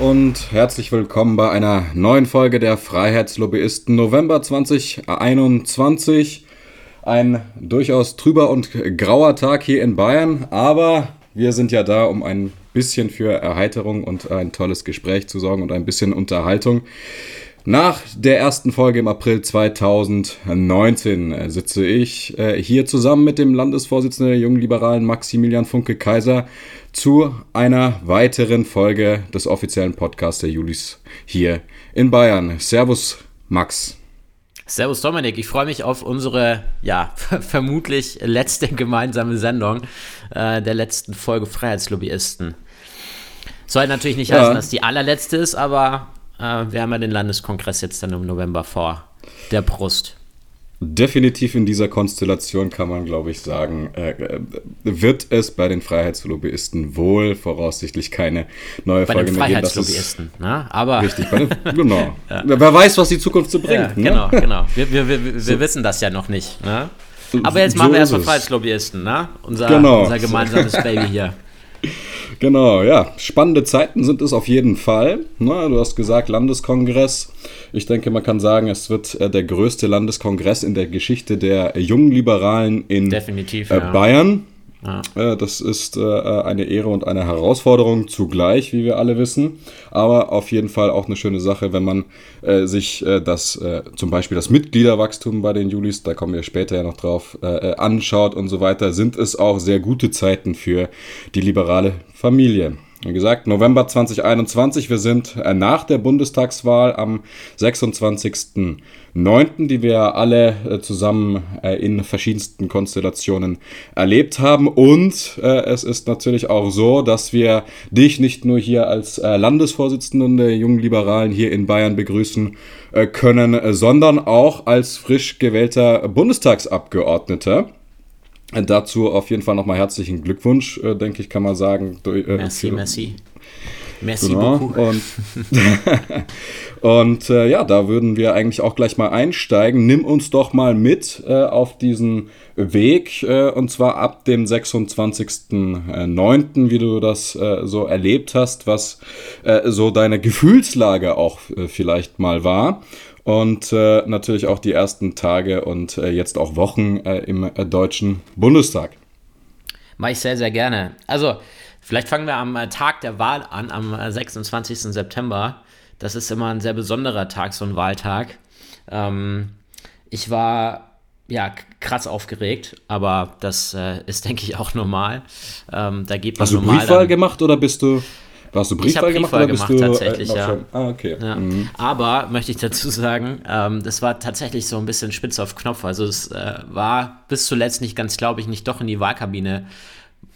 und herzlich willkommen bei einer neuen Folge der Freiheitslobbyisten November 2021. Ein durchaus trüber und grauer Tag hier in Bayern, aber wir sind ja da, um ein bisschen für Erheiterung und ein tolles Gespräch zu sorgen und ein bisschen Unterhaltung. Nach der ersten Folge im April 2019 sitze ich äh, hier zusammen mit dem Landesvorsitzenden der Jungen Liberalen Maximilian Funke Kaiser zu einer weiteren Folge des offiziellen Podcasts der Julis hier in Bayern. Servus, Max. Servus Dominik, ich freue mich auf unsere, ja, vermutlich letzte gemeinsame Sendung äh, der letzten Folge Freiheitslobbyisten. Soll natürlich nicht heißen, dass die allerletzte ist, aber äh, wir haben ja den Landeskongress jetzt dann im November vor der Brust. Definitiv in dieser Konstellation kann man, glaube ich, sagen, äh, äh, wird es bei den Freiheitslobbyisten wohl voraussichtlich keine neue bei Folge mehr geben. Freiheitslobbyisten, ne? Aber richtig, bei den, genau. ja. Wer weiß, was die Zukunft so bringt. Ja, genau, ne? genau. Wir, wir, wir, wir so. wissen das ja noch nicht. Ne? Aber jetzt machen so wir erstmal Freiheitslobbyisten, ne? Unser, genau. unser gemeinsames Baby hier. Genau, ja. Spannende Zeiten sind es auf jeden Fall. Na, du hast gesagt, Landeskongress. Ich denke, man kann sagen, es wird äh, der größte Landeskongress in der Geschichte der jungen Liberalen in äh. Bayern. Ja. Äh, das ist äh, eine Ehre und eine Herausforderung zugleich, wie wir alle wissen. Aber auf jeden Fall auch eine schöne Sache, wenn man äh, sich das zum Beispiel das Mitgliederwachstum bei den Julis, da kommen wir später ja noch drauf, anschaut und so weiter, sind es auch sehr gute Zeiten für die liberale Familie. Wie gesagt, November 2021, wir sind nach der Bundestagswahl am 26. 9., die wir alle äh, zusammen äh, in verschiedensten Konstellationen erlebt haben. Und äh, es ist natürlich auch so, dass wir dich nicht nur hier als Landesvorsitzenden der Jungen Liberalen hier in Bayern begrüßen können, sondern auch als frisch gewählter Bundestagsabgeordneter. Dazu auf jeden Fall nochmal herzlichen Glückwunsch, denke ich, kann man sagen. Merci, merci. Merci genau. beaucoup. Und, und äh, ja, da würden wir eigentlich auch gleich mal einsteigen. Nimm uns doch mal mit äh, auf diesen Weg äh, und zwar ab dem 26.09., wie du das äh, so erlebt hast, was äh, so deine Gefühlslage auch äh, vielleicht mal war und äh, natürlich auch die ersten Tage und äh, jetzt auch Wochen äh, im äh, Deutschen Bundestag. Mache ich sehr, sehr gerne. Also, Vielleicht fangen wir am äh, Tag der Wahl an, am 26. Äh, September. Das ist immer ein sehr besonderer Tag, so ein Wahltag. Ähm, ich war ja krass aufgeregt, aber das äh, ist, denke ich, auch normal. Ähm, da geht man Hast du Briefwahl gemacht oder bist du Hast du Briefwahl, gemacht Briefwahl oder gemacht, bist du tatsächlich, äh, ja. Ah, okay. Ja. Mhm. Aber möchte ich dazu sagen, ähm, das war tatsächlich so ein bisschen spitz auf Knopf. Also es äh, war bis zuletzt nicht ganz, glaube ich, nicht doch in die Wahlkabine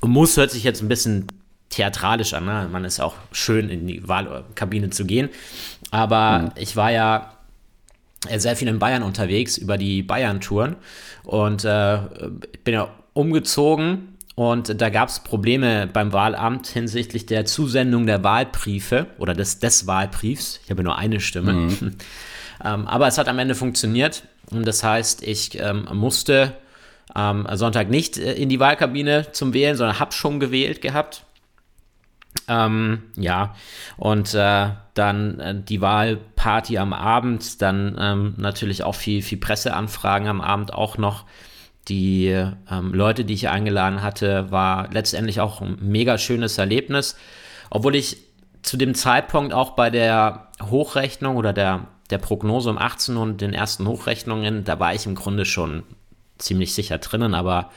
muss, hört sich jetzt ein bisschen theatralisch an. Ne? Man ist auch schön in die Wahlkabine zu gehen. Aber mhm. ich war ja sehr viel in Bayern unterwegs über die Bayern-Touren und äh, bin ja umgezogen und da gab es Probleme beim Wahlamt hinsichtlich der Zusendung der Wahlbriefe oder des, des Wahlbriefs. Ich habe nur eine Stimme. Mhm. ähm, aber es hat am Ende funktioniert und das heißt, ich ähm, musste am Sonntag nicht äh, in die Wahlkabine zum Wählen, sondern habe schon gewählt gehabt. Ähm, ja, und äh, dann äh, die Wahlparty am Abend, dann ähm, natürlich auch viel, viel Presseanfragen am Abend auch noch. Die ähm, Leute, die ich eingeladen hatte, war letztendlich auch ein mega schönes Erlebnis. Obwohl ich zu dem Zeitpunkt auch bei der Hochrechnung oder der, der Prognose um 18 und den ersten Hochrechnungen, da war ich im Grunde schon ziemlich sicher drinnen, aber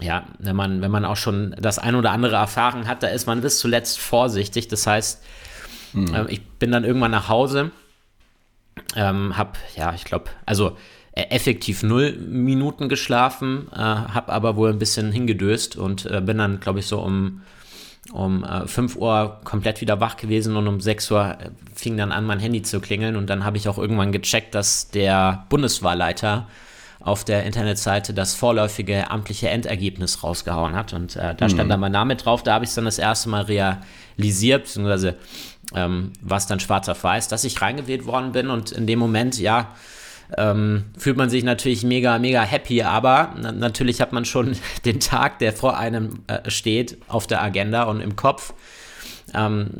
ja, wenn man, wenn man auch schon das ein oder andere erfahren hat, da ist man bis zuletzt vorsichtig. Das heißt, mhm. äh, ich bin dann irgendwann nach Hause, ähm, hab, ja, ich glaube, also effektiv null Minuten geschlafen, äh, hab aber wohl ein bisschen hingedöst und äh, bin dann, glaube ich, so um, um äh, 5 Uhr komplett wieder wach gewesen und um 6 Uhr äh, fing dann an, mein Handy zu klingeln und dann habe ich auch irgendwann gecheckt, dass der Bundeswahlleiter auf der Internetseite das vorläufige amtliche Endergebnis rausgehauen hat. Und äh, da mhm. stand dann mein Name drauf. Da habe ich es dann das erste Mal realisiert, beziehungsweise ähm, was dann schwarz auf weiß, dass ich reingewählt worden bin. Und in dem Moment, ja, ähm, fühlt man sich natürlich mega, mega happy, aber na natürlich hat man schon den Tag, der vor einem äh, steht, auf der Agenda und im Kopf. Ähm,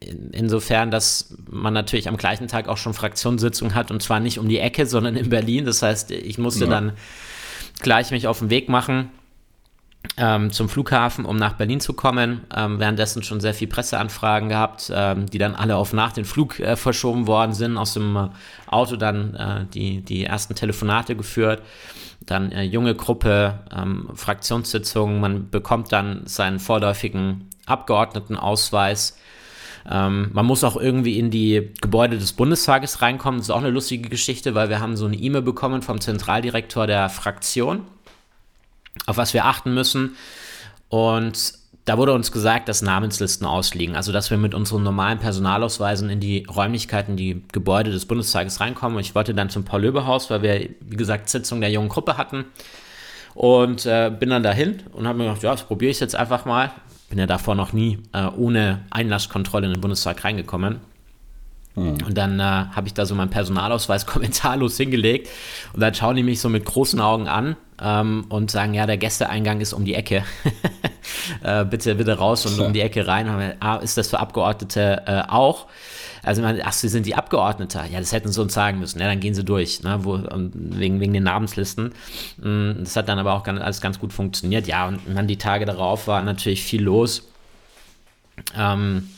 in, insofern, dass man natürlich am gleichen Tag auch schon Fraktionssitzung hat und zwar nicht um die Ecke, sondern in Berlin. Das heißt, ich musste ja. dann gleich mich auf den Weg machen ähm, zum Flughafen, um nach Berlin zu kommen. Ähm, währenddessen schon sehr viel Presseanfragen gehabt, ähm, die dann alle auf nach den Flug äh, verschoben worden sind. Aus dem äh, Auto dann äh, die, die ersten Telefonate geführt. Dann äh, junge Gruppe, ähm, Fraktionssitzungen. Man bekommt dann seinen vorläufigen Abgeordnetenausweis. Ähm, man muss auch irgendwie in die Gebäude des Bundestages reinkommen. Das ist auch eine lustige Geschichte, weil wir haben so eine E-Mail bekommen vom Zentraldirektor der Fraktion auf was wir achten müssen. Und da wurde uns gesagt, dass Namenslisten ausliegen, also dass wir mit unseren normalen Personalausweisen in die Räumlichkeiten, die Gebäude des Bundestages reinkommen. Und ich wollte dann zum Paul-Löbe-Haus, weil wir, wie gesagt, Sitzung der jungen Gruppe hatten. Und äh, bin dann dahin und habe mir gedacht, ja, das probiere ich jetzt einfach mal. Bin ja davor noch nie äh, ohne Einlasskontrolle in den Bundestag reingekommen. Mhm. Und dann äh, habe ich da so meinen Personalausweis kommentarlos hingelegt. Und dann schauen die mich so mit großen Augen an ähm, und sagen, ja, der Gästeeingang ist um die Ecke. äh, bitte, bitte raus und um die Ecke rein. Wir, ah, ist das für Abgeordnete äh, auch? Also, ach, Sie sind die Abgeordnete. Ja, das hätten Sie uns sagen müssen. Ja, dann gehen Sie durch, ne, wo, wegen, wegen den Namenslisten. Mm, das hat dann aber auch ganz, alles ganz gut funktioniert. Ja, und dann die Tage darauf war natürlich viel los. Ähm,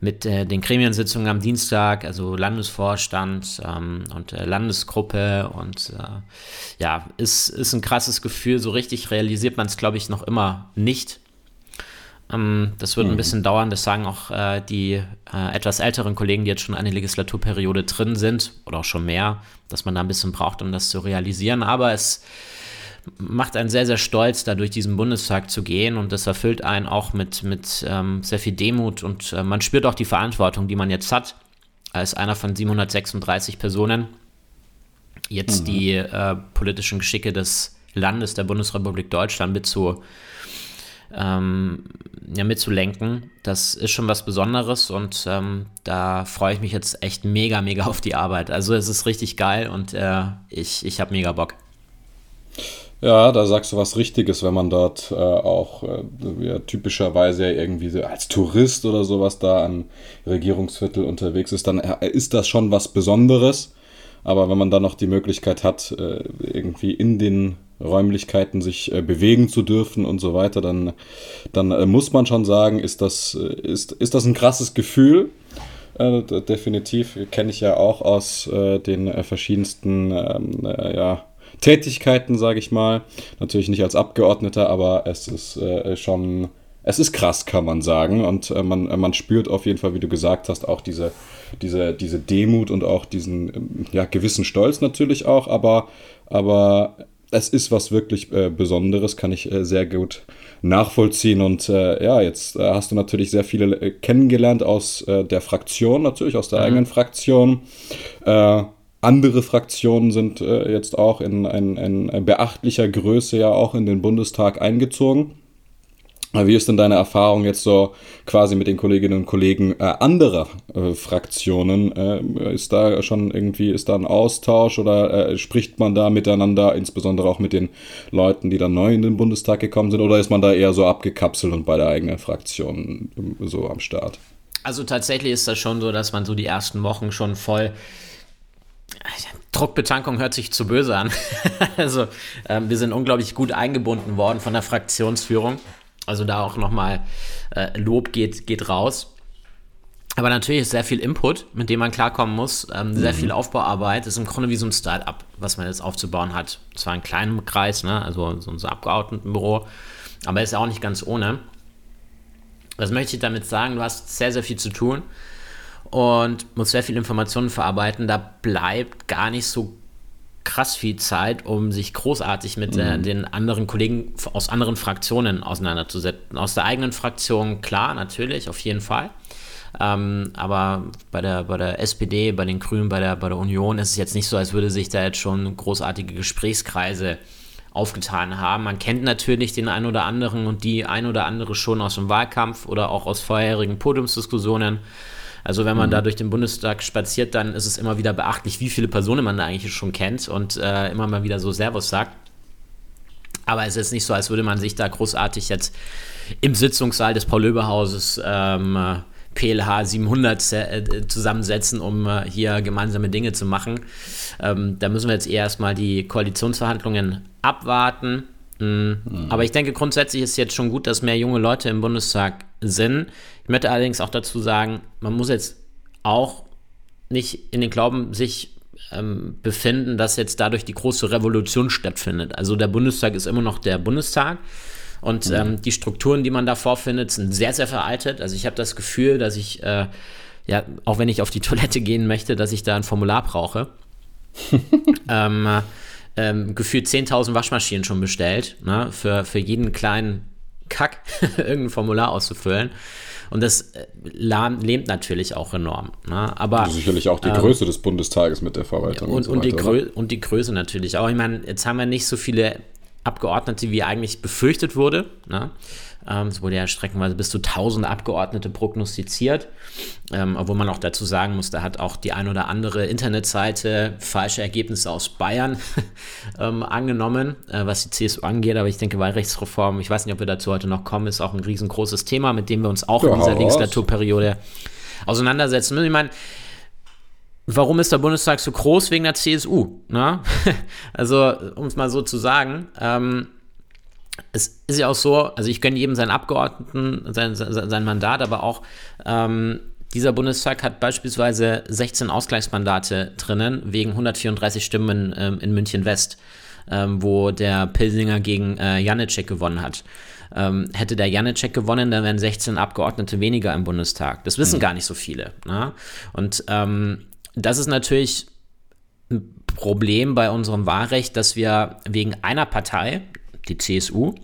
mit äh, den Gremiensitzungen am Dienstag, also Landesvorstand ähm, und äh, Landesgruppe und äh, ja, ist, ist ein krasses Gefühl. So richtig realisiert man es, glaube ich, noch immer nicht. Ähm, das wird mhm. ein bisschen dauern, das sagen auch äh, die äh, etwas älteren Kollegen, die jetzt schon eine Legislaturperiode drin sind oder auch schon mehr, dass man da ein bisschen braucht, um das zu realisieren. Aber es macht einen sehr, sehr stolz, da durch diesen Bundestag zu gehen und das erfüllt einen auch mit, mit ähm, sehr viel Demut und äh, man spürt auch die Verantwortung, die man jetzt hat, als einer von 736 Personen, jetzt mhm. die äh, politischen Geschicke des Landes der Bundesrepublik Deutschland mit zu, ähm, ja, mitzulenken. Das ist schon was Besonderes und ähm, da freue ich mich jetzt echt mega, mega auf die Arbeit. Also es ist richtig geil und äh, ich, ich habe mega Bock. Ja, da sagst du was Richtiges, wenn man dort äh, auch äh, ja, typischerweise irgendwie so als Tourist oder sowas da an Regierungsviertel unterwegs ist, dann äh, ist das schon was Besonderes. Aber wenn man dann noch die Möglichkeit hat, äh, irgendwie in den Räumlichkeiten sich äh, bewegen zu dürfen und so weiter, dann, dann äh, muss man schon sagen, ist das, ist, ist das ein krasses Gefühl. definitiv kenne ich ja auch aus den verschiedensten ähm, ja, Tätigkeiten, sage ich mal. Natürlich nicht als Abgeordneter, aber es ist äh, schon, es ist krass, kann man sagen. Und äh, man, man spürt auf jeden Fall, wie du gesagt hast, auch diese, diese, diese Demut und auch diesen ähm, ja, gewissen Stolz natürlich auch, aber, aber es ist was wirklich äh, Besonderes, kann ich äh, sehr gut nachvollziehen. Und äh, ja, jetzt äh, hast du natürlich sehr viele äh, kennengelernt aus äh, der Fraktion, natürlich aus der mhm. eigenen Fraktion. Andere Fraktionen sind äh, jetzt auch in, in, in, beachtlicher Größe ja auch in den Bundestag eingezogen. Wie ist denn deine Erfahrung jetzt so quasi mit den Kolleginnen und Kollegen äh, anderer äh, Fraktionen? Äh, ist da schon irgendwie, ist da ein Austausch oder äh, spricht man da miteinander, insbesondere auch mit den Leuten, die dann neu in den Bundestag gekommen sind, oder ist man da eher so abgekapselt und bei der eigenen Fraktion äh, so am Start? Also tatsächlich ist das schon so, dass man so die ersten Wochen schon voll Druckbetankung hört sich zu böse an. also ähm, wir sind unglaublich gut eingebunden worden von der Fraktionsführung. Also da auch nochmal äh, Lob geht, geht raus. Aber natürlich ist sehr viel Input, mit dem man klarkommen muss. Ähm, sehr mhm. viel Aufbauarbeit. Ist im Grunde wie so ein Start-up, was man jetzt aufzubauen hat. Zwar in kleinem Kreis, ne? also so unser Abgeordnetenbüro, aber ist auch nicht ganz ohne. Was möchte ich damit sagen? Du hast sehr, sehr viel zu tun und muss sehr viel Informationen verarbeiten. Da bleibt gar nicht so krass viel Zeit, um sich großartig mit äh, mhm. den anderen Kollegen aus anderen Fraktionen auseinanderzusetzen. Aus der eigenen Fraktion, klar, natürlich, auf jeden Fall. Ähm, aber bei der, bei der SPD, bei den Grünen, bei der, bei der Union ist es jetzt nicht so, als würde sich da jetzt schon großartige Gesprächskreise aufgetan haben. Man kennt natürlich den einen oder anderen und die ein oder andere schon aus dem Wahlkampf oder auch aus vorherigen Podiumsdiskussionen. Also wenn man mhm. da durch den Bundestag spaziert, dann ist es immer wieder beachtlich, wie viele Personen man da eigentlich schon kennt und äh, immer mal wieder so Servus sagt. Aber es ist nicht so, als würde man sich da großartig jetzt im Sitzungssaal des Paul-Löbe-Hauses ähm, PLH 700 äh, zusammensetzen, um äh, hier gemeinsame Dinge zu machen. Ähm, da müssen wir jetzt erstmal die Koalitionsverhandlungen abwarten. Mhm. Aber ich denke, grundsätzlich ist jetzt schon gut, dass mehr junge Leute im Bundestag sind. Ich möchte allerdings auch dazu sagen, man muss jetzt auch nicht in den Glauben sich ähm, befinden, dass jetzt dadurch die große Revolution stattfindet. Also der Bundestag ist immer noch der Bundestag. Und mhm. ähm, die Strukturen, die man da vorfindet, sind sehr, sehr veraltet. Also ich habe das Gefühl, dass ich, äh, ja, auch wenn ich auf die Toilette gehen möchte, dass ich da ein Formular brauche. ähm, äh, ähm, gefühlt 10.000 Waschmaschinen schon bestellt, ne, für, für jeden kleinen Kack irgendein Formular auszufüllen. Und das äh, lähmt natürlich auch enorm. Ne? Aber, sicherlich auch die ähm, Größe des Bundestages mit der Verwaltung. Und, und, so und, die und, die Größe natürlich auch. Ich meine, jetzt haben wir nicht so viele Abgeordnete, wie eigentlich befürchtet wurde. Ne? Ähm, es wurde ja streckenweise bis zu 1000 Abgeordnete prognostiziert, ähm, obwohl man auch dazu sagen muss, da hat auch die ein oder andere Internetseite falsche Ergebnisse aus Bayern ähm, angenommen, äh, was die CSU angeht. Aber ich denke, Wahlrechtsreform, ich weiß nicht, ob wir dazu heute noch kommen, ist auch ein riesengroßes Thema, mit dem wir uns auch ja, in dieser Legislaturperiode auseinandersetzen müssen. Ich meine, Warum ist der Bundestag so groß? Wegen der CSU. Ne? also, um es mal so zu sagen, ähm, es ist ja auch so, also ich gönne jedem seinen Abgeordneten sein, sein Mandat, aber auch ähm, dieser Bundestag hat beispielsweise 16 Ausgleichsmandate drinnen wegen 134 Stimmen ähm, in München West, ähm, wo der Pilsinger gegen äh, Janicek gewonnen hat. Ähm, hätte der Janicek gewonnen, dann wären 16 Abgeordnete weniger im Bundestag. Das wissen mhm. gar nicht so viele. Ne? Und ähm, das ist natürlich ein Problem bei unserem Wahlrecht, dass wir wegen einer Partei, die CSU,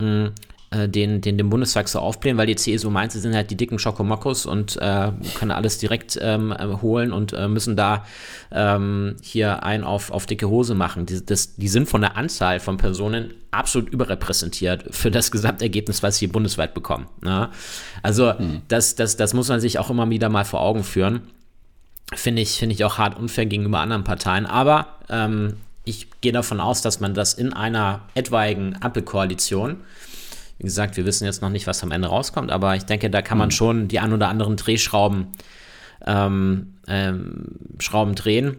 mh, äh, den, den, den Bundestag so aufblähen, weil die CSU meint, sie sind halt die dicken Schokomokos und äh, können alles direkt ähm, äh, holen und äh, müssen da ähm, hier ein auf, auf dicke Hose machen. Die, das, die sind von der Anzahl von Personen absolut überrepräsentiert für das Gesamtergebnis, was sie bundesweit bekommen. Ne? Also hm. das, das, das muss man sich auch immer wieder mal vor Augen führen. Finde ich, find ich auch hart unfair gegenüber anderen Parteien. Aber ähm, ich gehe davon aus, dass man das in einer etwaigen Ampelkoalition, wie gesagt, wir wissen jetzt noch nicht, was am Ende rauskommt, aber ich denke, da kann man mhm. schon die ein oder anderen Drehschrauben ähm, ähm, Schrauben drehen,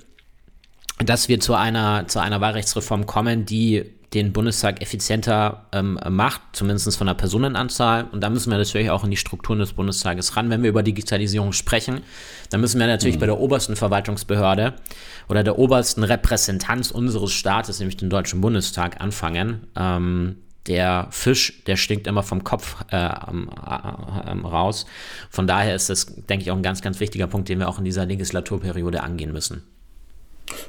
dass wir zu einer, zu einer Wahlrechtsreform kommen, die den Bundestag effizienter ähm, macht, zumindest von der Personenanzahl. Und da müssen wir natürlich auch in die Strukturen des Bundestages ran. Wenn wir über Digitalisierung sprechen, dann müssen wir natürlich mhm. bei der obersten Verwaltungsbehörde oder der obersten Repräsentanz unseres Staates, nämlich dem Deutschen Bundestag, anfangen. Ähm, der Fisch, der stinkt immer vom Kopf äh, äh, raus. Von daher ist das, denke ich, auch ein ganz, ganz wichtiger Punkt, den wir auch in dieser Legislaturperiode angehen müssen.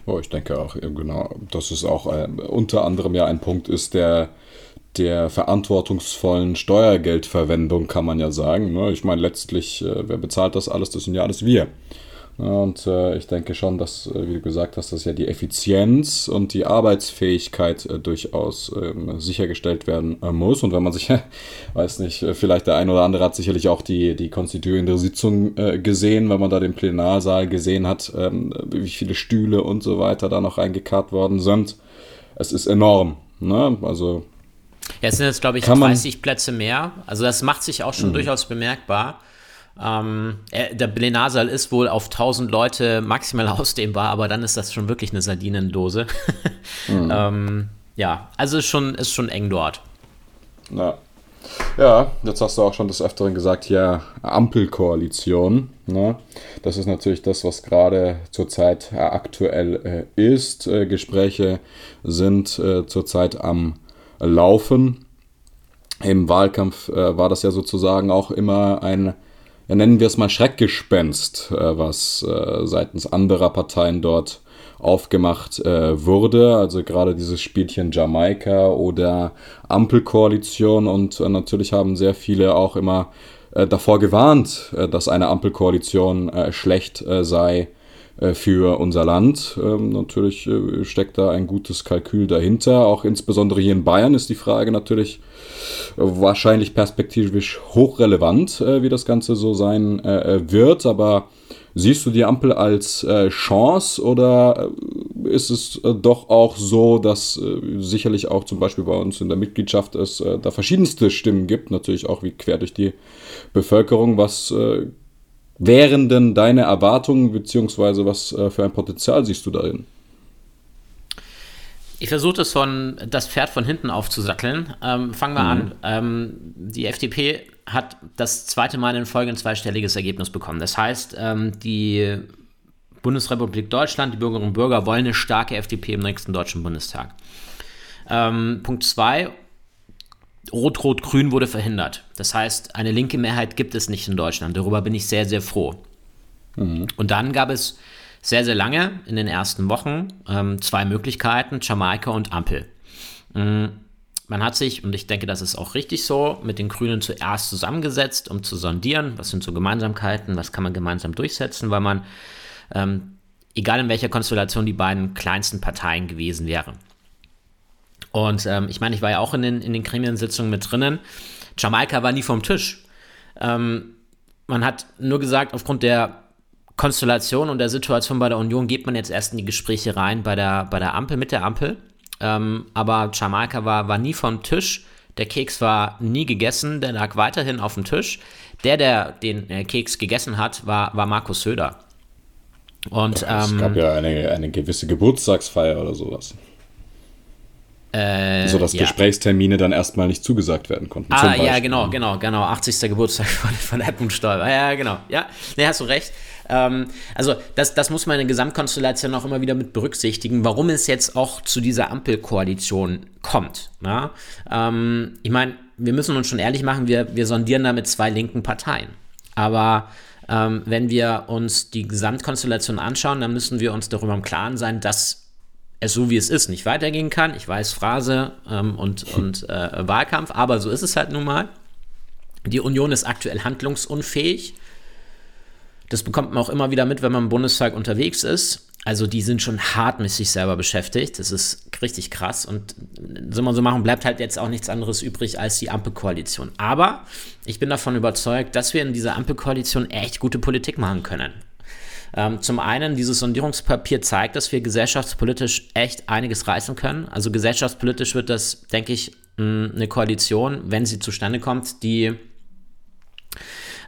Oh, ich denke auch, genau, dass es auch äh, unter anderem ja ein Punkt ist, der der verantwortungsvollen Steuergeldverwendung, kann man ja sagen. Ne? Ich meine, letztlich, äh, wer bezahlt das alles? Das sind ja alles wir. Und äh, ich denke schon, dass, äh, wie du gesagt hast, dass ja die Effizienz und die Arbeitsfähigkeit äh, durchaus ähm, sichergestellt werden äh, muss. Und wenn man sich, weiß nicht, äh, vielleicht der ein oder andere hat sicherlich auch die, die konstituierende Sitzung äh, gesehen, wenn man da den Plenarsaal gesehen hat, ähm, wie viele Stühle und so weiter da noch reingekarrt worden sind. Es ist enorm. Ne? Also. Ja, es sind jetzt, glaube ich, 30 Plätze mehr. Also das macht sich auch schon mhm. durchaus bemerkbar. Ähm, der Plenarsaal ist wohl auf 1000 Leute maximal ausdehnbar, aber dann ist das schon wirklich eine Sardinendose. mhm. ähm, ja, also ist schon, ist schon eng dort. Ja. Ja, jetzt hast du auch schon des Öfteren gesagt, ja, Ampelkoalition. Ne? Das ist natürlich das, was gerade zurzeit äh, aktuell äh, ist. Äh, Gespräche sind äh, zurzeit am Laufen. Im Wahlkampf äh, war das ja sozusagen auch immer ein ja, nennen wir es mal Schreckgespenst, äh, was äh, seitens anderer Parteien dort aufgemacht äh, wurde. Also gerade dieses Spielchen Jamaika oder Ampelkoalition und äh, natürlich haben sehr viele auch immer äh, davor gewarnt, äh, dass eine Ampelkoalition schlecht sei für unser Land. Ähm, natürlich steckt da ein gutes Kalkül dahinter. Auch insbesondere hier in Bayern ist die Frage natürlich, wahrscheinlich perspektivisch hochrelevant, äh, wie das Ganze so sein äh, wird. Aber siehst du die Ampel als äh, Chance oder ist es äh, doch auch so, dass äh, sicherlich auch zum Beispiel bei uns in der Mitgliedschaft es äh, da verschiedenste Stimmen gibt, natürlich auch wie quer durch die Bevölkerung. Was äh, wären denn deine Erwartungen, beziehungsweise was äh, für ein Potenzial siehst du darin? Ich versuche das von das Pferd von hinten aufzusatteln. Ähm, fangen wir mhm. an. Ähm, die FDP hat das zweite Mal in Folge ein zweistelliges Ergebnis bekommen. Das heißt, ähm, die Bundesrepublik Deutschland, die Bürgerinnen und Bürger wollen eine starke FDP im nächsten Deutschen Bundestag. Ähm, Punkt 2. Rot-Rot-Grün wurde verhindert. Das heißt, eine linke Mehrheit gibt es nicht in Deutschland. Darüber bin ich sehr, sehr froh. Mhm. Und dann gab es sehr, sehr lange in den ersten Wochen ähm, zwei Möglichkeiten, Jamaika und Ampel. Mhm. Man hat sich, und ich denke, das ist auch richtig so, mit den Grünen zuerst zusammengesetzt, um zu sondieren, was sind so Gemeinsamkeiten, was kann man gemeinsam durchsetzen, weil man ähm, egal in welcher Konstellation die beiden kleinsten Parteien gewesen wären. Und ähm, ich meine, ich war ja auch in den, in den Gremiensitzungen mit drinnen. Jamaika war nie vom Tisch. Ähm, man hat nur gesagt, aufgrund der Konstellation und der Situation bei der Union geht man jetzt erst in die Gespräche rein bei der, bei der Ampel, mit der Ampel. Ähm, aber Jamaika war, war nie vom Tisch. Der Keks war nie gegessen, der lag weiterhin auf dem Tisch. Der, der den äh, Keks gegessen hat, war, war Markus Söder. Und, es ähm, gab ja eine, eine gewisse Geburtstagsfeier oder sowas. Äh, so dass ja. Gesprächstermine dann erstmal nicht zugesagt werden konnten. Ah, ja, genau, genau, genau. 80. Geburtstag von, von Edmund Stoiber. Ja, genau. Ja, nee, hast du recht. Ähm, also, das, das muss man in der Gesamtkonstellation auch immer wieder mit berücksichtigen, warum es jetzt auch zu dieser Ampelkoalition kommt. Na? Ähm, ich meine, wir müssen uns schon ehrlich machen, wir, wir sondieren da mit zwei linken Parteien. Aber ähm, wenn wir uns die Gesamtkonstellation anschauen, dann müssen wir uns darüber im Klaren sein, dass es so wie es ist nicht weitergehen kann. Ich weiß Phrase ähm, und, und äh, Wahlkampf, aber so ist es halt nun mal. Die Union ist aktuell handlungsunfähig. Das bekommt man auch immer wieder mit, wenn man im Bundestag unterwegs ist. Also die sind schon hart mit sich selber beschäftigt. Das ist richtig krass. Und so man so machen, bleibt halt jetzt auch nichts anderes übrig als die Ampelkoalition. Aber ich bin davon überzeugt, dass wir in dieser Ampelkoalition echt gute Politik machen können. Ähm, zum einen, dieses Sondierungspapier zeigt, dass wir gesellschaftspolitisch echt einiges reißen können. Also gesellschaftspolitisch wird das, denke ich, eine Koalition, wenn sie zustande kommt, die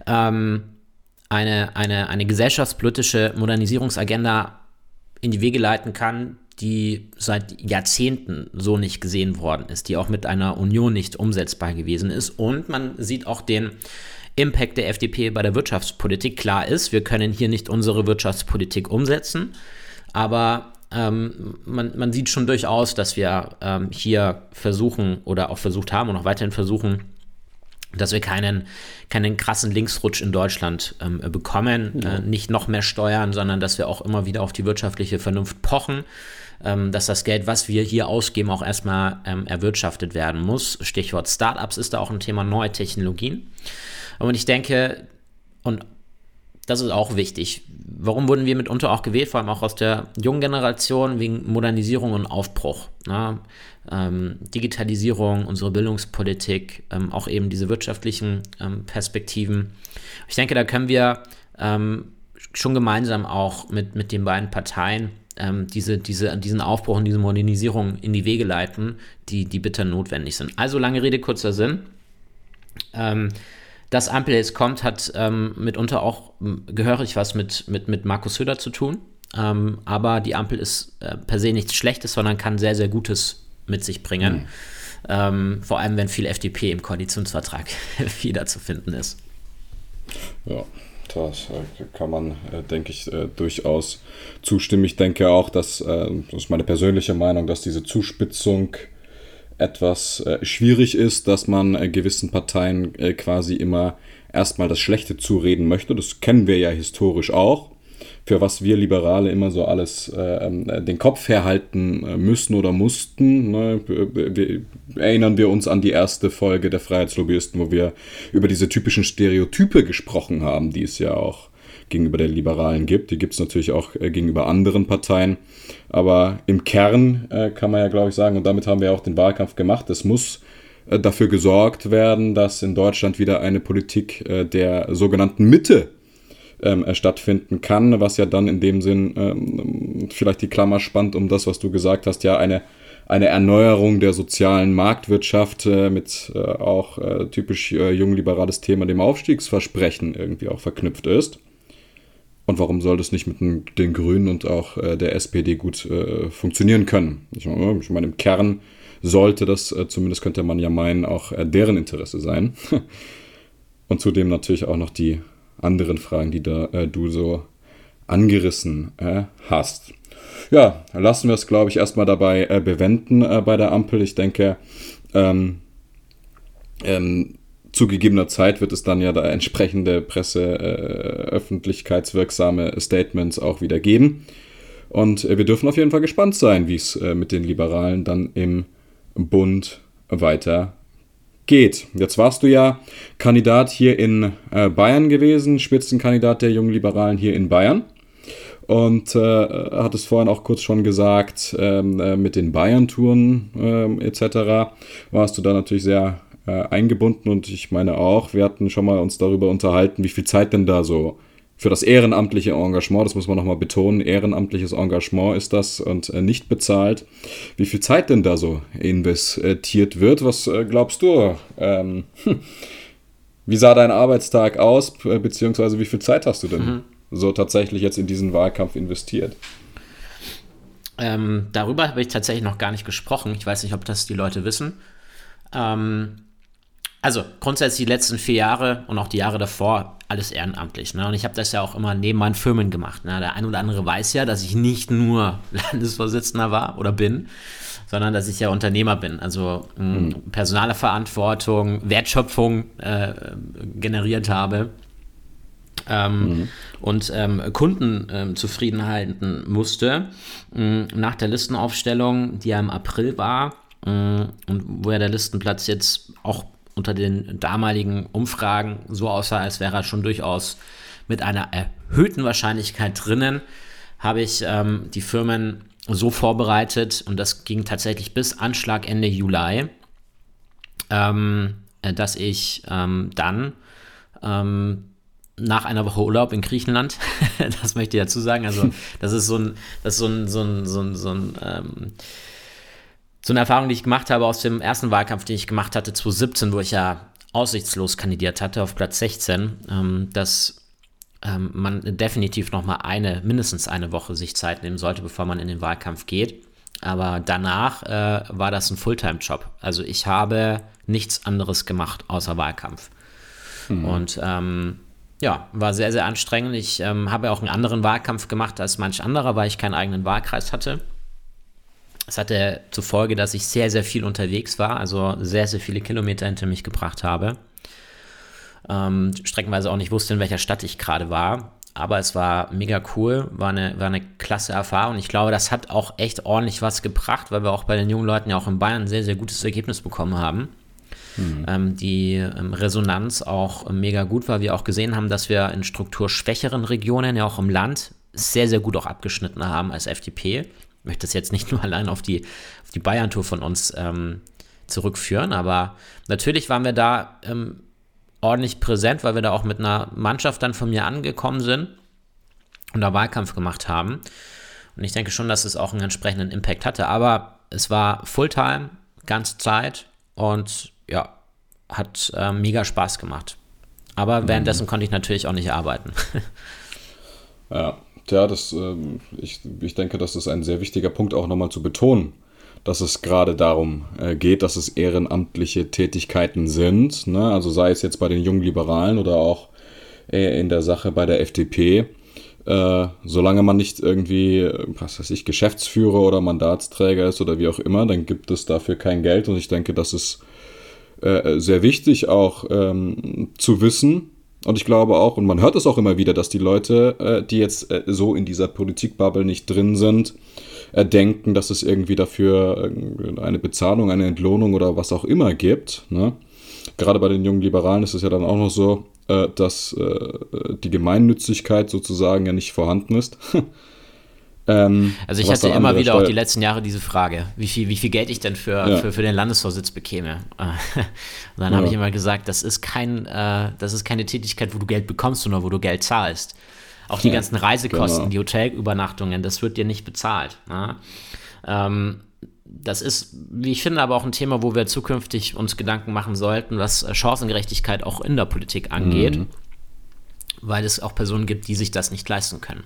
ähm, eine, eine, eine gesellschaftspolitische Modernisierungsagenda in die Wege leiten kann, die seit Jahrzehnten so nicht gesehen worden ist, die auch mit einer Union nicht umsetzbar gewesen ist. Und man sieht auch den Impact der FDP bei der Wirtschaftspolitik. Klar ist, wir können hier nicht unsere Wirtschaftspolitik umsetzen, aber ähm, man, man, sieht schon durchaus, dass wir ähm, hier versuchen oder auch versucht haben und auch weiterhin versuchen, dass wir keinen, keinen krassen Linksrutsch in Deutschland ähm, bekommen, ja. äh, nicht noch mehr Steuern, sondern dass wir auch immer wieder auf die wirtschaftliche Vernunft pochen, ähm, dass das Geld, was wir hier ausgeben, auch erstmal ähm, erwirtschaftet werden muss. Stichwort Startups ist da auch ein Thema neue Technologien. Und ich denke, und das ist auch wichtig. Warum wurden wir mitunter auch gewählt, vor allem auch aus der jungen Generation, wegen Modernisierung und Aufbruch? Ne? Ähm, Digitalisierung, unsere Bildungspolitik, ähm, auch eben diese wirtschaftlichen ähm, Perspektiven. Ich denke, da können wir ähm, schon gemeinsam auch mit, mit den beiden Parteien ähm, diese, diese, diesen Aufbruch und diese Modernisierung in die Wege leiten, die, die bitter notwendig sind. Also lange Rede, kurzer Sinn. Dass Ampel jetzt kommt, hat ähm, mitunter auch ähm, gehörig was mit, mit, mit Markus Söder zu tun. Ähm, aber die Ampel ist äh, per se nichts Schlechtes, sondern kann sehr, sehr Gutes mit sich bringen. Mhm. Ähm, vor allem, wenn viel FDP im Koalitionsvertrag wiederzufinden ist. Ja, das äh, kann man, äh, denke ich, äh, durchaus zustimmen. Ich denke auch, dass, das ist meine persönliche Meinung, dass diese Zuspitzung etwas äh, schwierig ist, dass man äh, gewissen Parteien äh, quasi immer erstmal das Schlechte zureden möchte. Das kennen wir ja historisch auch. Für was wir Liberale immer so alles äh, ähm, den Kopf herhalten äh, müssen oder mussten. Ne? Wir, erinnern wir uns an die erste Folge der Freiheitslobbyisten, wo wir über diese typischen Stereotype gesprochen haben, die es ja auch gegenüber der Liberalen gibt. Die gibt es natürlich auch äh, gegenüber anderen Parteien. Aber im Kern äh, kann man ja, glaube ich, sagen, und damit haben wir auch den Wahlkampf gemacht, es muss äh, dafür gesorgt werden, dass in Deutschland wieder eine Politik äh, der sogenannten Mitte ähm, äh, stattfinden kann, was ja dann in dem Sinn ähm, vielleicht die Klammer spannt um das, was du gesagt hast, ja eine, eine Erneuerung der sozialen Marktwirtschaft äh, mit äh, auch äh, typisch äh, jungliberales Thema, dem Aufstiegsversprechen irgendwie auch verknüpft ist. Und warum soll das nicht mit den, Grünen und auch äh, der SPD gut funktionieren können? Ich meine, ich meine, im Kern sollte das, zumindest könnte man ja meinen, auch deren Interesse sein. und zudem natürlich auch noch die anderen Fragen, die da, äh, du so angerissen äh, hast. Ja, lassen wir es, glaube ich, erstmal dabei äh, bewenden äh, bei der Ampel. Ich denke, ähm, ähm, zu gegebener Zeit wird es dann ja da entsprechende Presse, äh, öffentlichkeitswirksame Statements auch wieder geben. Und äh, wir dürfen auf jeden Fall gespannt sein, wie es äh, mit den Liberalen dann im Bund weiter geht. Jetzt warst du ja Kandidat hier in äh, Bayern gewesen, Spitzenkandidat der jungen Liberalen hier in Bayern. Und äh, hattest vorhin auch kurz schon gesagt, ähm, äh, mit den Bayern-Touren ähm, etc. warst du da natürlich sehr äh, eingebunden und ich meine auch, wir hatten schon mal uns darüber unterhalten, wie viel Zeit denn da so für das ehrenamtliche Engagement, das muss man nochmal betonen, ehrenamtliches Engagement ist das und äh, nicht bezahlt. Wie viel Zeit denn da so investiert wird? Was äh, glaubst du? Ähm, hm, wie sah dein Arbeitstag aus, beziehungsweise wie viel Zeit hast du denn mhm. so tatsächlich jetzt in diesen Wahlkampf investiert? Ähm, darüber habe ich tatsächlich noch gar nicht gesprochen. Ich weiß nicht, ob das die Leute wissen. Ähm, also grundsätzlich die letzten vier Jahre und auch die Jahre davor alles ehrenamtlich. Ne? Und ich habe das ja auch immer neben meinen Firmen gemacht. Ne? Der ein oder andere weiß ja, dass ich nicht nur Landesvorsitzender war oder bin, sondern dass ich ja Unternehmer bin. Also mhm. personale Verantwortung, Wertschöpfung äh, generiert habe. Ähm, mhm. und ähm, Kunden ähm, zufrieden halten musste. Nach der Listenaufstellung, die ja im April war und wo ja der Listenplatz jetzt auch unter den damaligen Umfragen so aussah, als wäre er schon durchaus mit einer erhöhten Wahrscheinlichkeit drinnen, habe ich ähm, die Firmen so vorbereitet und das ging tatsächlich bis Anschlag Ende Juli, ähm, dass ich ähm, dann ähm, nach einer Woche Urlaub in Griechenland, das möchte ich dazu sagen, also das ist so ein, das ist so ein, so ein, so ein, so ein ähm, so eine Erfahrung, die ich gemacht habe aus dem ersten Wahlkampf, den ich gemacht hatte, 2017, wo ich ja aussichtslos kandidiert hatte auf Platz 16, ähm, dass ähm, man definitiv noch mal eine, mindestens eine Woche sich Zeit nehmen sollte, bevor man in den Wahlkampf geht. Aber danach äh, war das ein Fulltime-Job. Also ich habe nichts anderes gemacht außer Wahlkampf. Mhm. Und ähm, ja, war sehr, sehr anstrengend. Ich ähm, habe auch einen anderen Wahlkampf gemacht als manch anderer, weil ich keinen eigenen Wahlkreis hatte. Es hatte zur Folge, dass ich sehr, sehr viel unterwegs war, also sehr, sehr viele Kilometer hinter mich gebracht habe. Ähm, streckenweise auch nicht wusste, in welcher Stadt ich gerade war. Aber es war mega cool, war eine, war eine klasse Erfahrung. Ich glaube, das hat auch echt ordentlich was gebracht, weil wir auch bei den jungen Leuten ja auch in Bayern ein sehr, sehr gutes Ergebnis bekommen haben. Mhm. Ähm, die ähm, Resonanz auch mega gut war. Wir auch gesehen haben, dass wir in strukturschwächeren Regionen, ja auch im Land, sehr, sehr gut auch abgeschnitten haben als FDP möchte das jetzt nicht nur allein auf die, auf die Bayern-Tour von uns ähm, zurückführen, aber natürlich waren wir da ähm, ordentlich präsent, weil wir da auch mit einer Mannschaft dann von mir angekommen sind und da Wahlkampf gemacht haben. Und ich denke schon, dass es auch einen entsprechenden Impact hatte, aber es war Fulltime, ganze Zeit und ja, hat äh, mega Spaß gemacht. Aber mhm. währenddessen konnte ich natürlich auch nicht arbeiten. ja, ja, das, ähm, ich, ich denke, das ist ein sehr wichtiger Punkt auch nochmal zu betonen, dass es gerade darum äh, geht, dass es ehrenamtliche Tätigkeiten sind. Ne? Also sei es jetzt bei den jungen Liberalen oder auch äh, in der Sache bei der FDP. Äh, solange man nicht irgendwie, was weiß ich, Geschäftsführer oder Mandatsträger ist oder wie auch immer, dann gibt es dafür kein Geld. Und ich denke, das ist äh, sehr wichtig auch ähm, zu wissen, und ich glaube auch, und man hört es auch immer wieder, dass die Leute, äh, die jetzt äh, so in dieser Politikbubble nicht drin sind, äh, denken, dass es irgendwie dafür eine Bezahlung, eine Entlohnung oder was auch immer gibt. Ne? Gerade bei den jungen Liberalen ist es ja dann auch noch so, äh, dass äh, die Gemeinnützigkeit sozusagen ja nicht vorhanden ist. Ähm, also ich hatte immer wieder auch die letzten Jahre diese Frage, wie viel, wie viel Geld ich denn für, ja. für, für den Landesvorsitz bekäme. Und dann ja. habe ich immer gesagt, das ist, kein, äh, das ist keine Tätigkeit, wo du Geld bekommst, sondern wo du Geld zahlst. Auch die ja, ganzen Reisekosten, genau. die Hotelübernachtungen, das wird dir nicht bezahlt. Ne? Ähm, das ist, wie ich finde, aber auch ein Thema, wo wir zukünftig uns Gedanken machen sollten, was Chancengerechtigkeit auch in der Politik angeht, mhm. weil es auch Personen gibt, die sich das nicht leisten können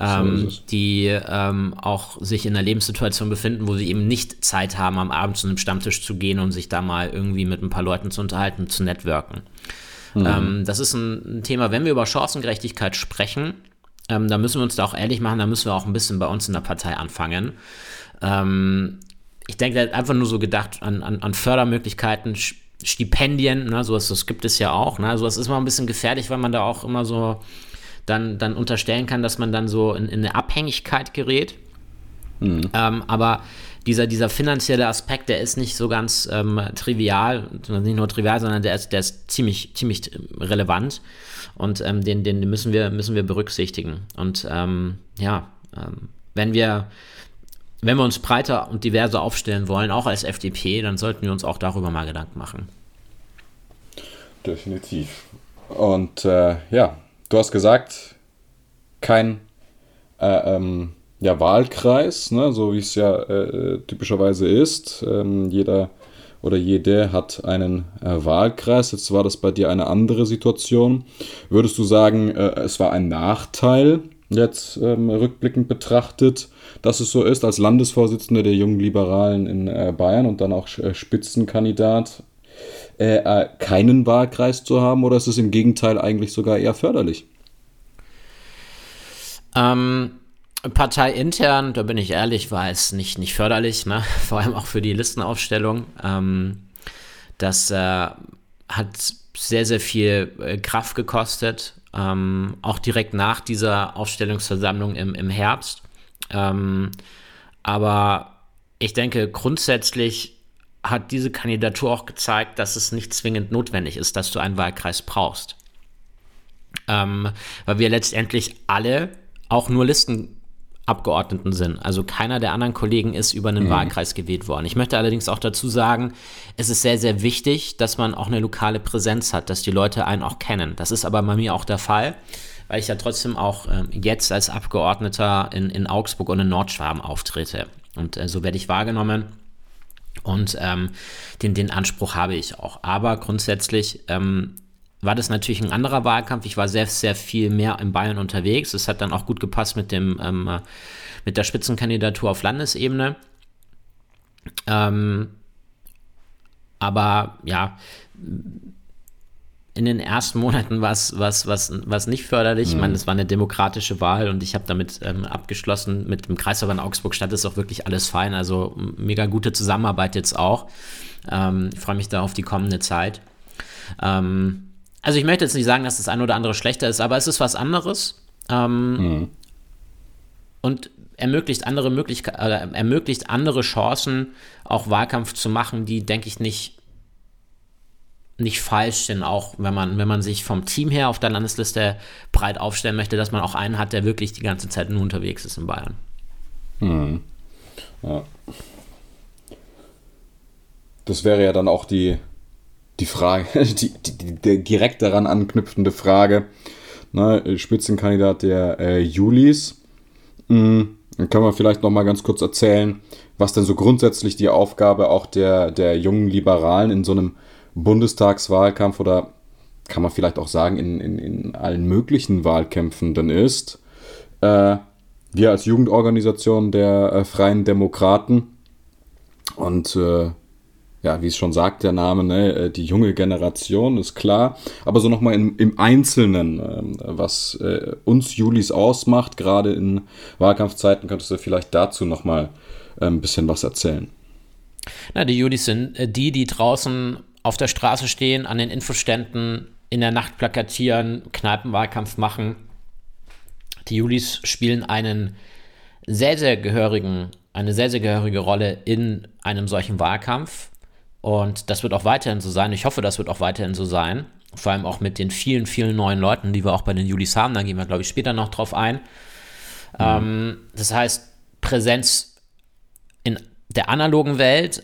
ähm, die ähm, auch sich in einer Lebenssituation befinden, wo sie eben nicht Zeit haben, am Abend zu einem Stammtisch zu gehen und sich da mal irgendwie mit ein paar Leuten zu unterhalten, zu networken. Mhm. Ähm, das ist ein, ein, Thema, wenn wir über Chancengerechtigkeit sprechen, ähm, da müssen wir uns da auch ehrlich machen, da müssen wir auch ein bisschen bei uns in der Partei anfangen. Ähm, ich denke, einfach nur so gedacht an, an, an Fördermöglichkeiten, Stipendien, ne, sowas das gibt es ja auch. Ne, sowas ist immer ein bisschen gefährlich, weil man da auch immer so dann, dann unterstellen kann, dass man dann so in, in eine Abhängigkeit gerät. Mhm. Ähm, aber dieser, dieser finanzielle Aspekt, der ist nicht so ganz ähm, trivial, nicht nur trivial, sondern der ist, der ist ziemlich, ziemlich relevant und ähm, den, den müssen wir, müssen wir berücksichtigen. Und ähm, ja, ähm, wenn wir, wenn wir uns breiter und diverser aufstellen wollen, auch als FDP, dann sollten wir uns auch darüber mal Gedanken machen. Definitiv. Und äh, ja, du hast gesagt, kein äh, ähm, ja, Wahlkreis, ne, so wie es ja äh, typischerweise ist. Ähm, jeder oder jede hat einen äh, Wahlkreis. Jetzt war das bei dir eine andere Situation. Würdest du sagen, äh, es war ein Nachteil, jetzt ähm, rückblickend betrachtet, dass es so ist, als Landesvorsitzender der Jungen Liberalen in äh, Bayern und dann auch äh, Spitzenkandidat äh, äh, keinen Wahlkreis zu haben oder ist es im Gegenteil eigentlich sogar eher förderlich? Ähm, parteiintern, da bin ich ehrlich, war es nicht, nicht förderlich, ne? vor allem auch für die Listenaufstellung. Ähm, das äh, hat sehr, sehr viel äh, Kraft gekostet, ähm, auch direkt nach dieser Aufstellungsversammlung im, im Herbst. Ähm, aber ich denke, grundsätzlich hat diese Kandidatur auch gezeigt, dass es nicht zwingend notwendig ist, dass du einen Wahlkreis brauchst. Ähm, weil wir letztendlich alle auch nur Listenabgeordneten sind. Also keiner der anderen Kollegen ist über einen mhm. Wahlkreis gewählt worden. Ich möchte allerdings auch dazu sagen, es ist sehr, sehr wichtig, dass man auch eine lokale Präsenz hat, dass die Leute einen auch kennen. Das ist aber bei mir auch der Fall weil ich ja trotzdem auch ähm, jetzt als Abgeordneter in, in Augsburg und in Nordschwaben auftrete. Und äh, so werde ich wahrgenommen. Und ähm, den, den Anspruch habe ich auch. Aber grundsätzlich ähm, war das natürlich ein anderer Wahlkampf. Ich war sehr, sehr viel mehr in Bayern unterwegs. Das hat dann auch gut gepasst mit, dem, ähm, mit der Spitzenkandidatur auf Landesebene. Ähm, aber ja, in den ersten Monaten war es was, was, was nicht förderlich. Mhm. Ich meine, es war eine demokratische Wahl und ich habe damit ähm, abgeschlossen. Mit dem Kreisverband Augsburg-Stadt ist auch wirklich alles fein. Also mega gute Zusammenarbeit jetzt auch. Ähm, ich freue mich da auf die kommende Zeit. Ähm, also ich möchte jetzt nicht sagen, dass das eine oder andere schlechter ist, aber es ist was anderes. Ähm, mhm. Und ermöglicht andere Möglichkeiten, äh, ermöglicht andere Chancen, auch Wahlkampf zu machen, die, denke ich, nicht nicht falsch sind, auch wenn man, wenn man sich vom Team her auf der Landesliste breit aufstellen möchte, dass man auch einen hat, der wirklich die ganze Zeit nur unterwegs ist in Bayern. Hm. Ja. Das wäre ja dann auch die, die Frage, die, die, die direkt daran anknüpfende Frage. Na, Spitzenkandidat der äh, Julis. Hm. Dann können wir vielleicht noch mal ganz kurz erzählen, was denn so grundsätzlich die Aufgabe auch der, der jungen Liberalen in so einem Bundestagswahlkampf oder kann man vielleicht auch sagen, in, in, in allen möglichen Wahlkämpfen dann ist. Äh, wir als Jugendorganisation der äh, Freien Demokraten und äh, ja, wie es schon sagt, der Name, ne, äh, die junge Generation ist klar. Aber so nochmal im, im Einzelnen, äh, was äh, uns Julis ausmacht, gerade in Wahlkampfzeiten, könntest du vielleicht dazu nochmal ein bisschen was erzählen. Na, die Julis sind äh, die, die draußen auf der Straße stehen, an den Infoständen, in der Nacht plakatieren, Kneipenwahlkampf machen. Die Julis spielen einen sehr, sehr gehörigen, eine sehr, sehr gehörige Rolle in einem solchen Wahlkampf. Und das wird auch weiterhin so sein. Ich hoffe, das wird auch weiterhin so sein. Vor allem auch mit den vielen, vielen neuen Leuten, die wir auch bei den Julis haben. Da gehen wir, glaube ich, später noch drauf ein. Ähm, das heißt, Präsenz in der analogen Welt,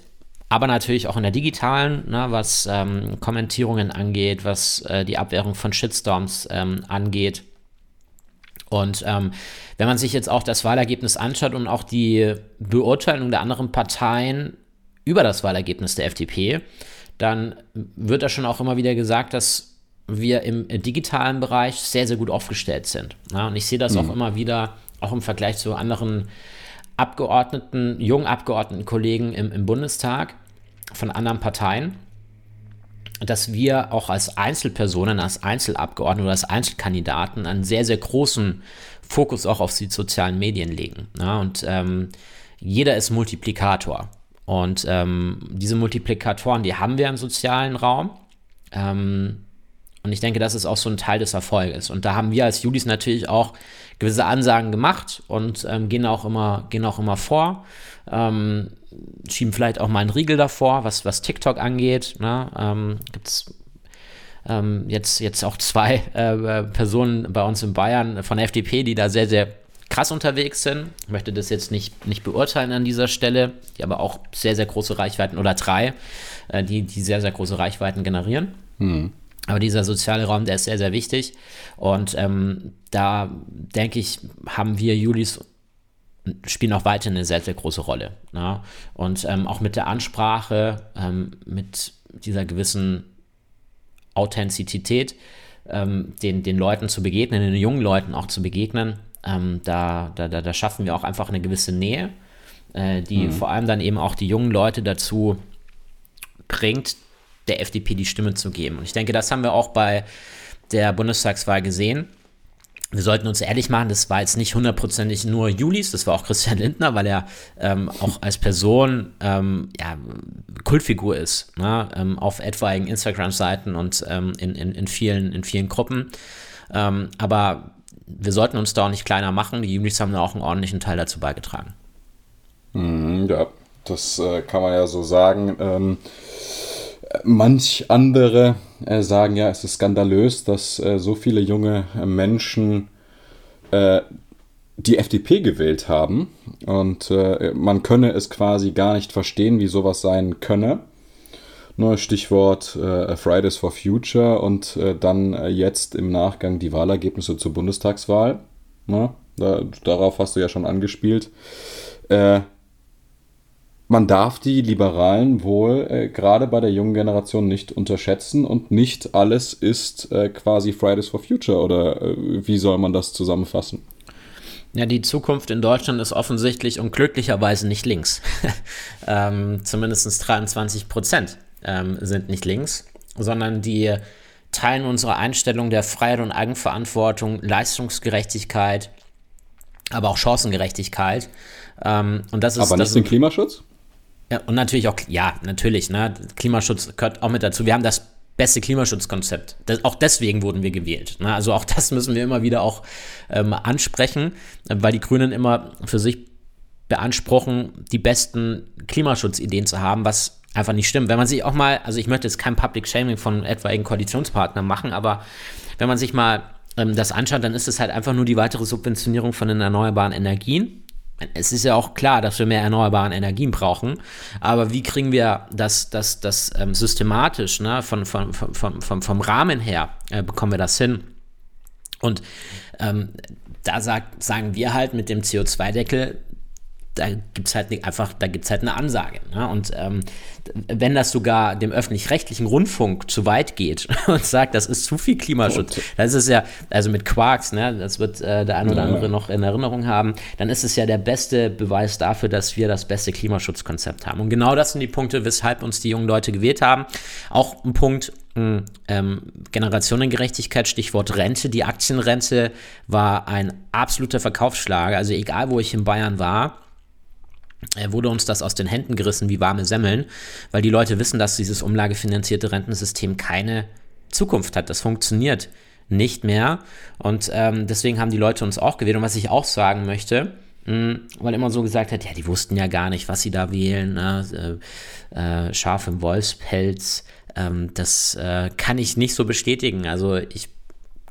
aber natürlich auch in der digitalen, ne, was ähm, Kommentierungen angeht, was äh, die Abwehrung von Shitstorms ähm, angeht. Und ähm, wenn man sich jetzt auch das Wahlergebnis anschaut und auch die Beurteilung der anderen Parteien über das Wahlergebnis der FDP, dann wird da schon auch immer wieder gesagt, dass wir im digitalen Bereich sehr, sehr gut aufgestellt sind. Ja, und ich sehe das mhm. auch immer wieder, auch im Vergleich zu anderen Abgeordneten, jungen Abgeordnetenkollegen im, im Bundestag von anderen Parteien, dass wir auch als Einzelpersonen, als Einzelabgeordnete oder als Einzelkandidaten einen sehr, sehr großen Fokus auch auf die sozialen Medien legen. Ja, und ähm, jeder ist Multiplikator. Und ähm, diese Multiplikatoren, die haben wir im sozialen Raum. Ähm, und ich denke, das ist auch so ein Teil des Erfolges. Und da haben wir als Judis natürlich auch gewisse Ansagen gemacht und ähm, gehen, auch immer, gehen auch immer vor. Ähm, schieben vielleicht auch mal einen Riegel davor, was, was TikTok angeht. Ne? Ähm, Gibt es ähm, jetzt, jetzt auch zwei äh, Personen bei uns in Bayern von der FDP, die da sehr, sehr krass unterwegs sind. Ich möchte das jetzt nicht, nicht beurteilen an dieser Stelle, die aber auch sehr, sehr große Reichweiten oder drei, äh, die, die sehr, sehr große Reichweiten generieren. Hm. Aber dieser soziale Raum, der ist sehr, sehr wichtig. Und ähm, da denke ich, haben wir Julis spielen auch weiterhin eine sehr, sehr große Rolle. Ne? Und ähm, auch mit der Ansprache, ähm, mit dieser gewissen Authentizität, ähm, den, den Leuten zu begegnen, den jungen Leuten auch zu begegnen, ähm, da, da, da, da, schaffen wir auch einfach eine gewisse Nähe, äh, die mhm. vor allem dann eben auch die jungen Leute dazu bringt, der FDP die Stimme zu geben. Und ich denke, das haben wir auch bei der Bundestagswahl gesehen. Wir sollten uns ehrlich machen, das war jetzt nicht hundertprozentig nur Julis, das war auch Christian Lindner, weil er ähm, auch als Person ähm, ja, Kultfigur ist, ne? ähm, auf etwaigen Instagram-Seiten und ähm, in, in, in, vielen, in vielen Gruppen. Ähm, aber wir sollten uns da auch nicht kleiner machen. Die Julis haben da auch einen ordentlichen Teil dazu beigetragen. Mhm, ja, das äh, kann man ja so sagen. Ähm, manch andere äh, sagen ja, es ist skandalös, dass äh, so viele junge äh, Menschen äh, die FDP gewählt haben und äh, man könne es quasi gar nicht verstehen, wie sowas sein könne. Nur Stichwort äh, Fridays for Future und dann jetzt im Nachgang die Wahlergebnisse zur Bundestagswahl. Na, da, darauf hast du ja schon angespielt man darf die Liberalen wohl äh, gerade bei der jungen Generation nicht unterschätzen und nicht alles ist äh, quasi Fridays for Future oder äh, wie soll man das zusammenfassen? Ja, die Zukunft in Deutschland ist offensichtlich und glücklicherweise nicht links. ähm, zumindest 23 Prozent ähm, sind nicht links, sondern die teilen unsere Einstellung der Freiheit und Eigenverantwortung, Leistungsgerechtigkeit, aber auch Chancengerechtigkeit. Ähm, und das ist, aber nicht das den Klimaschutz? Ja, und natürlich auch, ja, natürlich, ne, Klimaschutz gehört auch mit dazu. Wir haben das beste Klimaschutzkonzept. Das, auch deswegen wurden wir gewählt. Ne? Also auch das müssen wir immer wieder auch ähm, ansprechen, weil die Grünen immer für sich beanspruchen, die besten Klimaschutzideen zu haben, was einfach nicht stimmt. Wenn man sich auch mal, also ich möchte jetzt kein Public Shaming von etwaigen Koalitionspartnern machen, aber wenn man sich mal ähm, das anschaut, dann ist es halt einfach nur die weitere Subventionierung von den erneuerbaren Energien es ist ja auch klar, dass wir mehr erneuerbare Energien brauchen, aber wie kriegen wir das, das, das ähm, systematisch, ne, von, von, von, vom, vom Rahmen her, äh, bekommen wir das hin? Und ähm, da sagt, sagen wir halt mit dem CO2-Deckel, da gibt es halt einfach, da gibt halt eine Ansage. Ne? Und ähm, wenn das sogar dem öffentlich-rechtlichen Rundfunk zu weit geht und sagt, das ist zu viel Klimaschutz, das ist es ja, also mit Quarks, ne, das wird äh, der ein oder andere noch in Erinnerung haben, dann ist es ja der beste Beweis dafür, dass wir das beste Klimaschutzkonzept haben. Und genau das sind die Punkte, weshalb uns die jungen Leute gewählt haben. Auch ein Punkt, hm, ähm, Generationengerechtigkeit, Stichwort Rente. Die Aktienrente war ein absoluter Verkaufsschlager. Also egal, wo ich in Bayern war, wurde uns das aus den Händen gerissen wie warme Semmeln, weil die Leute wissen, dass dieses umlagefinanzierte Rentensystem keine Zukunft hat. Das funktioniert nicht mehr. Und ähm, deswegen haben die Leute uns auch gewählt. Und was ich auch sagen möchte, mh, hm, weil immer so gesagt hat, ja, die wussten ja gar nicht, was sie da wählen. Ne? Äh, äh, Schaf im Wolfspelz. Ähm, das äh, kann ich nicht so bestätigen. Also ich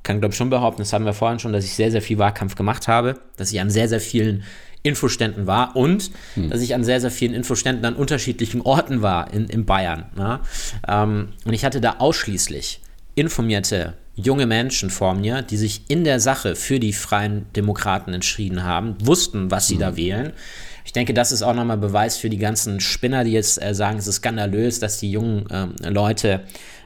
kann glaube ich schon behaupten, das haben wir vorhin schon, dass ich sehr, sehr viel Wahlkampf gemacht habe, dass ich an sehr, sehr vielen Infoständen war und hm. dass ich an sehr, sehr vielen Infoständen an unterschiedlichen Orten war in, in Bayern. Ne? Ähm, und ich hatte da ausschließlich informierte junge Menschen vor mir, die sich in der Sache für die Freien Demokraten entschieden haben, wussten, was sie hm. da wählen. Ich denke, das ist auch nochmal Beweis für die ganzen Spinner, die jetzt äh, sagen, es ist skandalös, dass die jungen ähm, Leute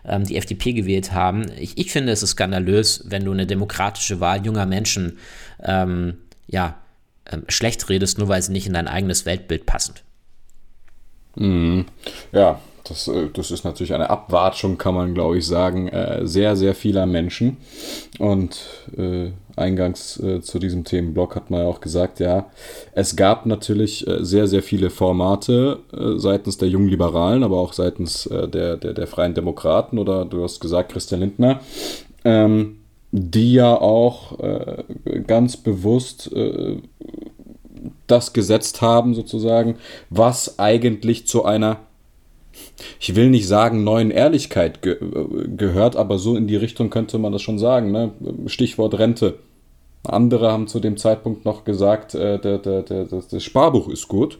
ähm, die FDP gewählt haben. Ich, ich, finde, es ist skandalös, wenn du eine demokratische Wahl junger Menschen ähm, ja, ähm, schlecht redest, nur weil sie nicht in dein eigenes Weltbild passen. Mhm. Ja, das, äh, das ist natürlich eine Abwatschung, kann man glaube ich sagen, äh, sehr, sehr vieler Menschen. Und äh, eingangs äh, zu diesem Themenblock hat man ja auch gesagt, ja, es gab natürlich äh, sehr, sehr viele Formate äh, seitens der jungen Liberalen, aber auch seitens der, der, der Freien Demokraten oder du hast gesagt, Christian Lindner. Ähm, die ja auch äh, ganz bewusst äh, das gesetzt haben, sozusagen, was eigentlich zu einer, ich will nicht sagen, neuen Ehrlichkeit ge äh, gehört, aber so in die Richtung könnte man das schon sagen. Ne? Stichwort Rente. Andere haben zu dem Zeitpunkt noch gesagt, äh, das Sparbuch ist gut.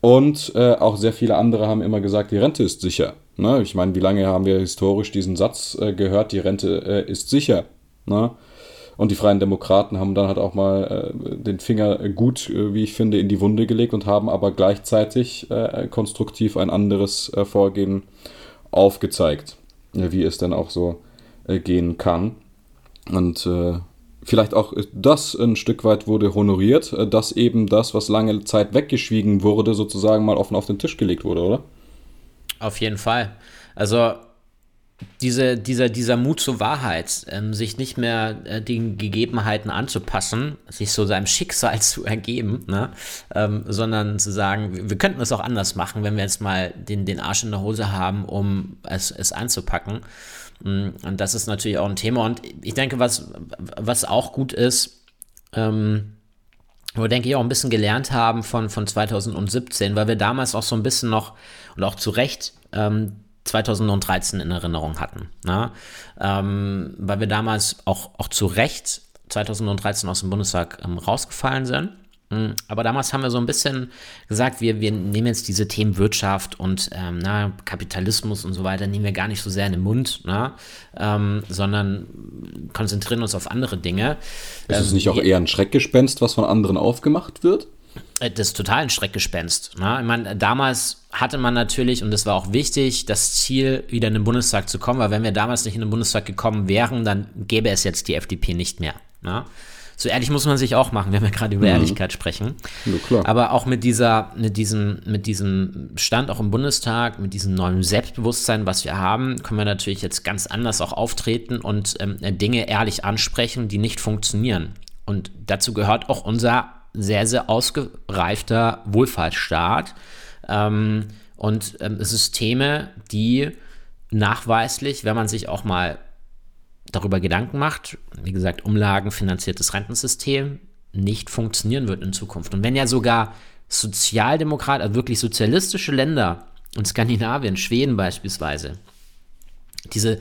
Und äh, auch sehr viele andere haben immer gesagt, die Rente ist sicher. Ne? Ich meine, wie lange haben wir historisch diesen Satz äh, gehört, die Rente äh, ist sicher. Ne? Und die Freien Demokraten haben dann halt auch mal äh, den Finger gut, äh, wie ich finde, in die Wunde gelegt und haben aber gleichzeitig äh, konstruktiv ein anderes äh, Vorgehen aufgezeigt, wie es dann auch so gehen kann. Und vielleicht auch das ein Stück weit wurde honoriert, dass eben das, was lange Zeit weggeschwiegen wurde, sozusagen mal offen auf den Tisch gelegt wurde, oder? Auf jeden Fall. Also diese, dieser, dieser Mut zur Wahrheit, ähm, sich nicht mehr äh, den Gegebenheiten anzupassen, sich so seinem Schicksal zu ergeben, ne? ähm, sondern zu sagen, wir, wir könnten es auch anders machen, wenn wir jetzt mal den, den Arsch in der Hose haben, um es, es anzupacken. Mm, und das ist natürlich auch ein Thema. Und ich denke, was, was auch gut ist, ähm, wir, denke ich, auch ein bisschen gelernt haben von, von 2017, weil wir damals auch so ein bisschen noch und auch zu Recht ähm, 2013 in Erinnerung hatten. Ne? Ähm, weil wir damals auch, auch zu Recht 2013 aus dem Bundestag ähm, rausgefallen sind. Mm, aber damals haben wir so ein bisschen gesagt, wir, wir nehmen jetzt diese Themen Wirtschaft und ähm, na, Kapitalismus und so weiter, nehmen wir gar nicht so sehr in den Mund, na, ähm, sondern konzentrieren uns auf andere Dinge. Ist es ähm, nicht auch eher ein Schreckgespenst, was von anderen aufgemacht wird? Äh, das ist total ein Schreckgespenst. Ne? Ich meine, damals hatte man natürlich, und das war auch wichtig, das Ziel, wieder in den Bundestag zu kommen, weil wenn wir damals nicht in den Bundestag gekommen wären, dann gäbe es jetzt die FDP nicht mehr. Ne? So ehrlich muss man sich auch machen, wenn wir gerade über mhm. Ehrlichkeit sprechen. Ja, Aber auch mit dieser, mit diesem, mit diesem Stand auch im Bundestag, mit diesem neuen Selbstbewusstsein, was wir haben, können wir natürlich jetzt ganz anders auch auftreten und ähm, Dinge ehrlich ansprechen, die nicht funktionieren. Und dazu gehört auch unser sehr, sehr ausgereifter Wohlfahrtsstaat ähm, und ähm, Systeme, die nachweislich, wenn man sich auch mal darüber Gedanken macht, wie gesagt, umlagenfinanziertes Rentensystem, nicht funktionieren wird in Zukunft. Und wenn ja sogar Sozialdemokrat, also wirklich sozialistische Länder in Skandinavien, Schweden beispielsweise, diese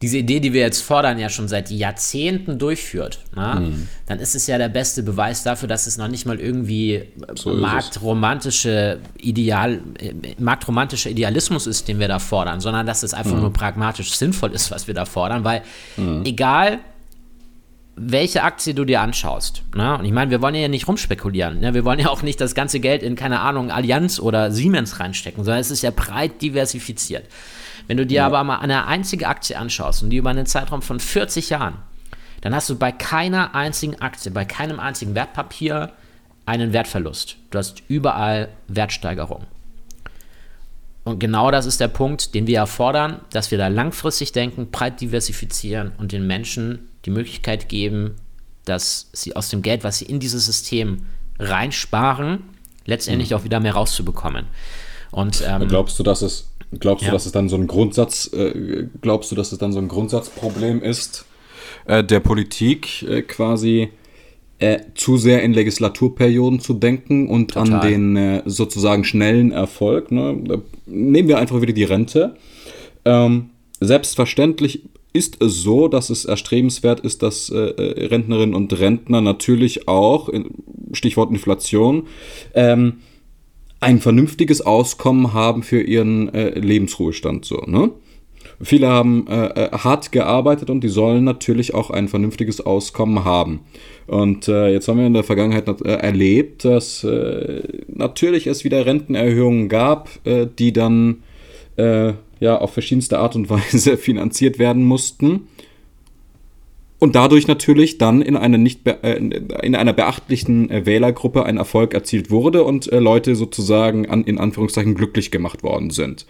diese Idee, die wir jetzt fordern, ja schon seit Jahrzehnten durchführt, mhm. dann ist es ja der beste Beweis dafür, dass es noch nicht mal irgendwie so marktromantische Ideal, äh, marktromantischer Idealismus ist, den wir da fordern, sondern dass es einfach mhm. nur pragmatisch sinnvoll ist, was wir da fordern, weil mhm. egal welche Aktie du dir anschaust. Ne? Und ich meine, wir wollen ja nicht rumspekulieren. Ne? Wir wollen ja auch nicht das ganze Geld in, keine Ahnung, Allianz oder Siemens reinstecken, sondern es ist ja breit diversifiziert. Wenn du dir ja. aber mal eine einzige Aktie anschaust und die über einen Zeitraum von 40 Jahren, dann hast du bei keiner einzigen Aktie, bei keinem einzigen Wertpapier einen Wertverlust. Du hast überall Wertsteigerung. Und genau das ist der Punkt, den wir erfordern, dass wir da langfristig denken, breit diversifizieren und den Menschen die Möglichkeit geben, dass sie aus dem Geld, was sie in dieses System reinsparen, letztendlich mhm. auch wieder mehr rauszubekommen. Und ähm, glaubst du, dass es Glaubst ja. du, dass es dann so ein Grundsatz, äh, glaubst du, dass es dann so ein Grundsatzproblem ist äh, der Politik äh, quasi äh, zu sehr in Legislaturperioden zu denken und Total. an den äh, sozusagen schnellen Erfolg? Ne? Nehmen wir einfach wieder die Rente. Ähm, selbstverständlich ist es so, dass es erstrebenswert ist, dass äh, Rentnerinnen und Rentner natürlich auch, Stichwort Inflation, ähm, ein vernünftiges Auskommen haben für ihren äh, Lebensruhestand. So, ne? Viele haben äh, äh, hart gearbeitet und die sollen natürlich auch ein vernünftiges Auskommen haben. Und äh, jetzt haben wir in der Vergangenheit äh, erlebt, dass äh, natürlich es wieder Rentenerhöhungen gab, äh, die dann ja auf verschiedenste Art und Weise finanziert werden mussten. Und dadurch natürlich dann in einer, nicht in einer beachtlichen Wählergruppe ein Erfolg erzielt wurde und Leute sozusagen an, in Anführungszeichen glücklich gemacht worden sind.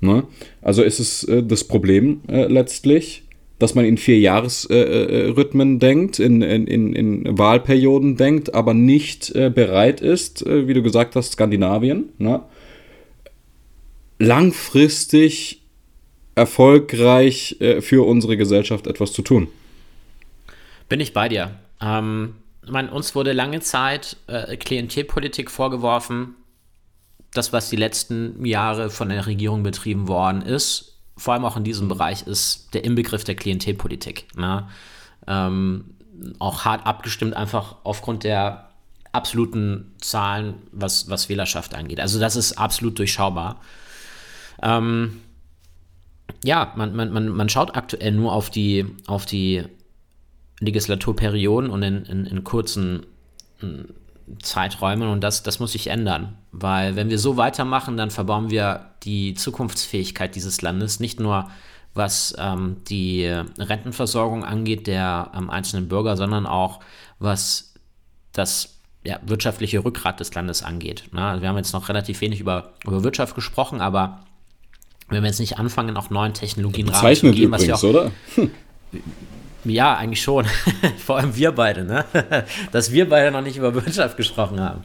Ne? Also ist es äh, das Problem äh, letztlich, dass man in vier Jahresrhythmen äh, denkt, in, in, in, Wahlperioden denkt, aber nicht äh, bereit ist, äh, wie du gesagt hast, Skandinavien, ne? langfristig erfolgreich äh, für unsere Gesellschaft etwas zu tun. Bin ich bei dir. Ähm, man, uns wurde lange Zeit Klientelpolitik vorgeworfen, das, was die letzten Jahre von der Regierung betrieben worden ist, vor allem auch in diesem Bereich, ist der Inbegriff der Klientelpolitik. Ne? Ähm, auch hart abgestimmt, einfach aufgrund der absoluten Zahlen, was, was Wählerschaft angeht. Also das ist absolut durchschaubar. Ähm, ja, man, man, man, man schaut aktuell nur auf die, auf die Legislaturperioden und in, in, in kurzen Zeiträumen und das, das muss sich ändern, weil wenn wir so weitermachen, dann verbauen wir die Zukunftsfähigkeit dieses Landes, nicht nur was ähm, die Rentenversorgung angeht der ähm, einzelnen Bürger, sondern auch was das ja, wirtschaftliche Rückgrat des Landes angeht. Na, also wir haben jetzt noch relativ wenig über, über Wirtschaft gesprochen, aber wenn wir jetzt nicht anfangen, auch neuen Technologien Rahmen zu geben, was wir auch, oder? Hm. Ja, eigentlich schon. Vor allem wir beide, ne? Dass wir beide noch nicht über Wirtschaft gesprochen haben.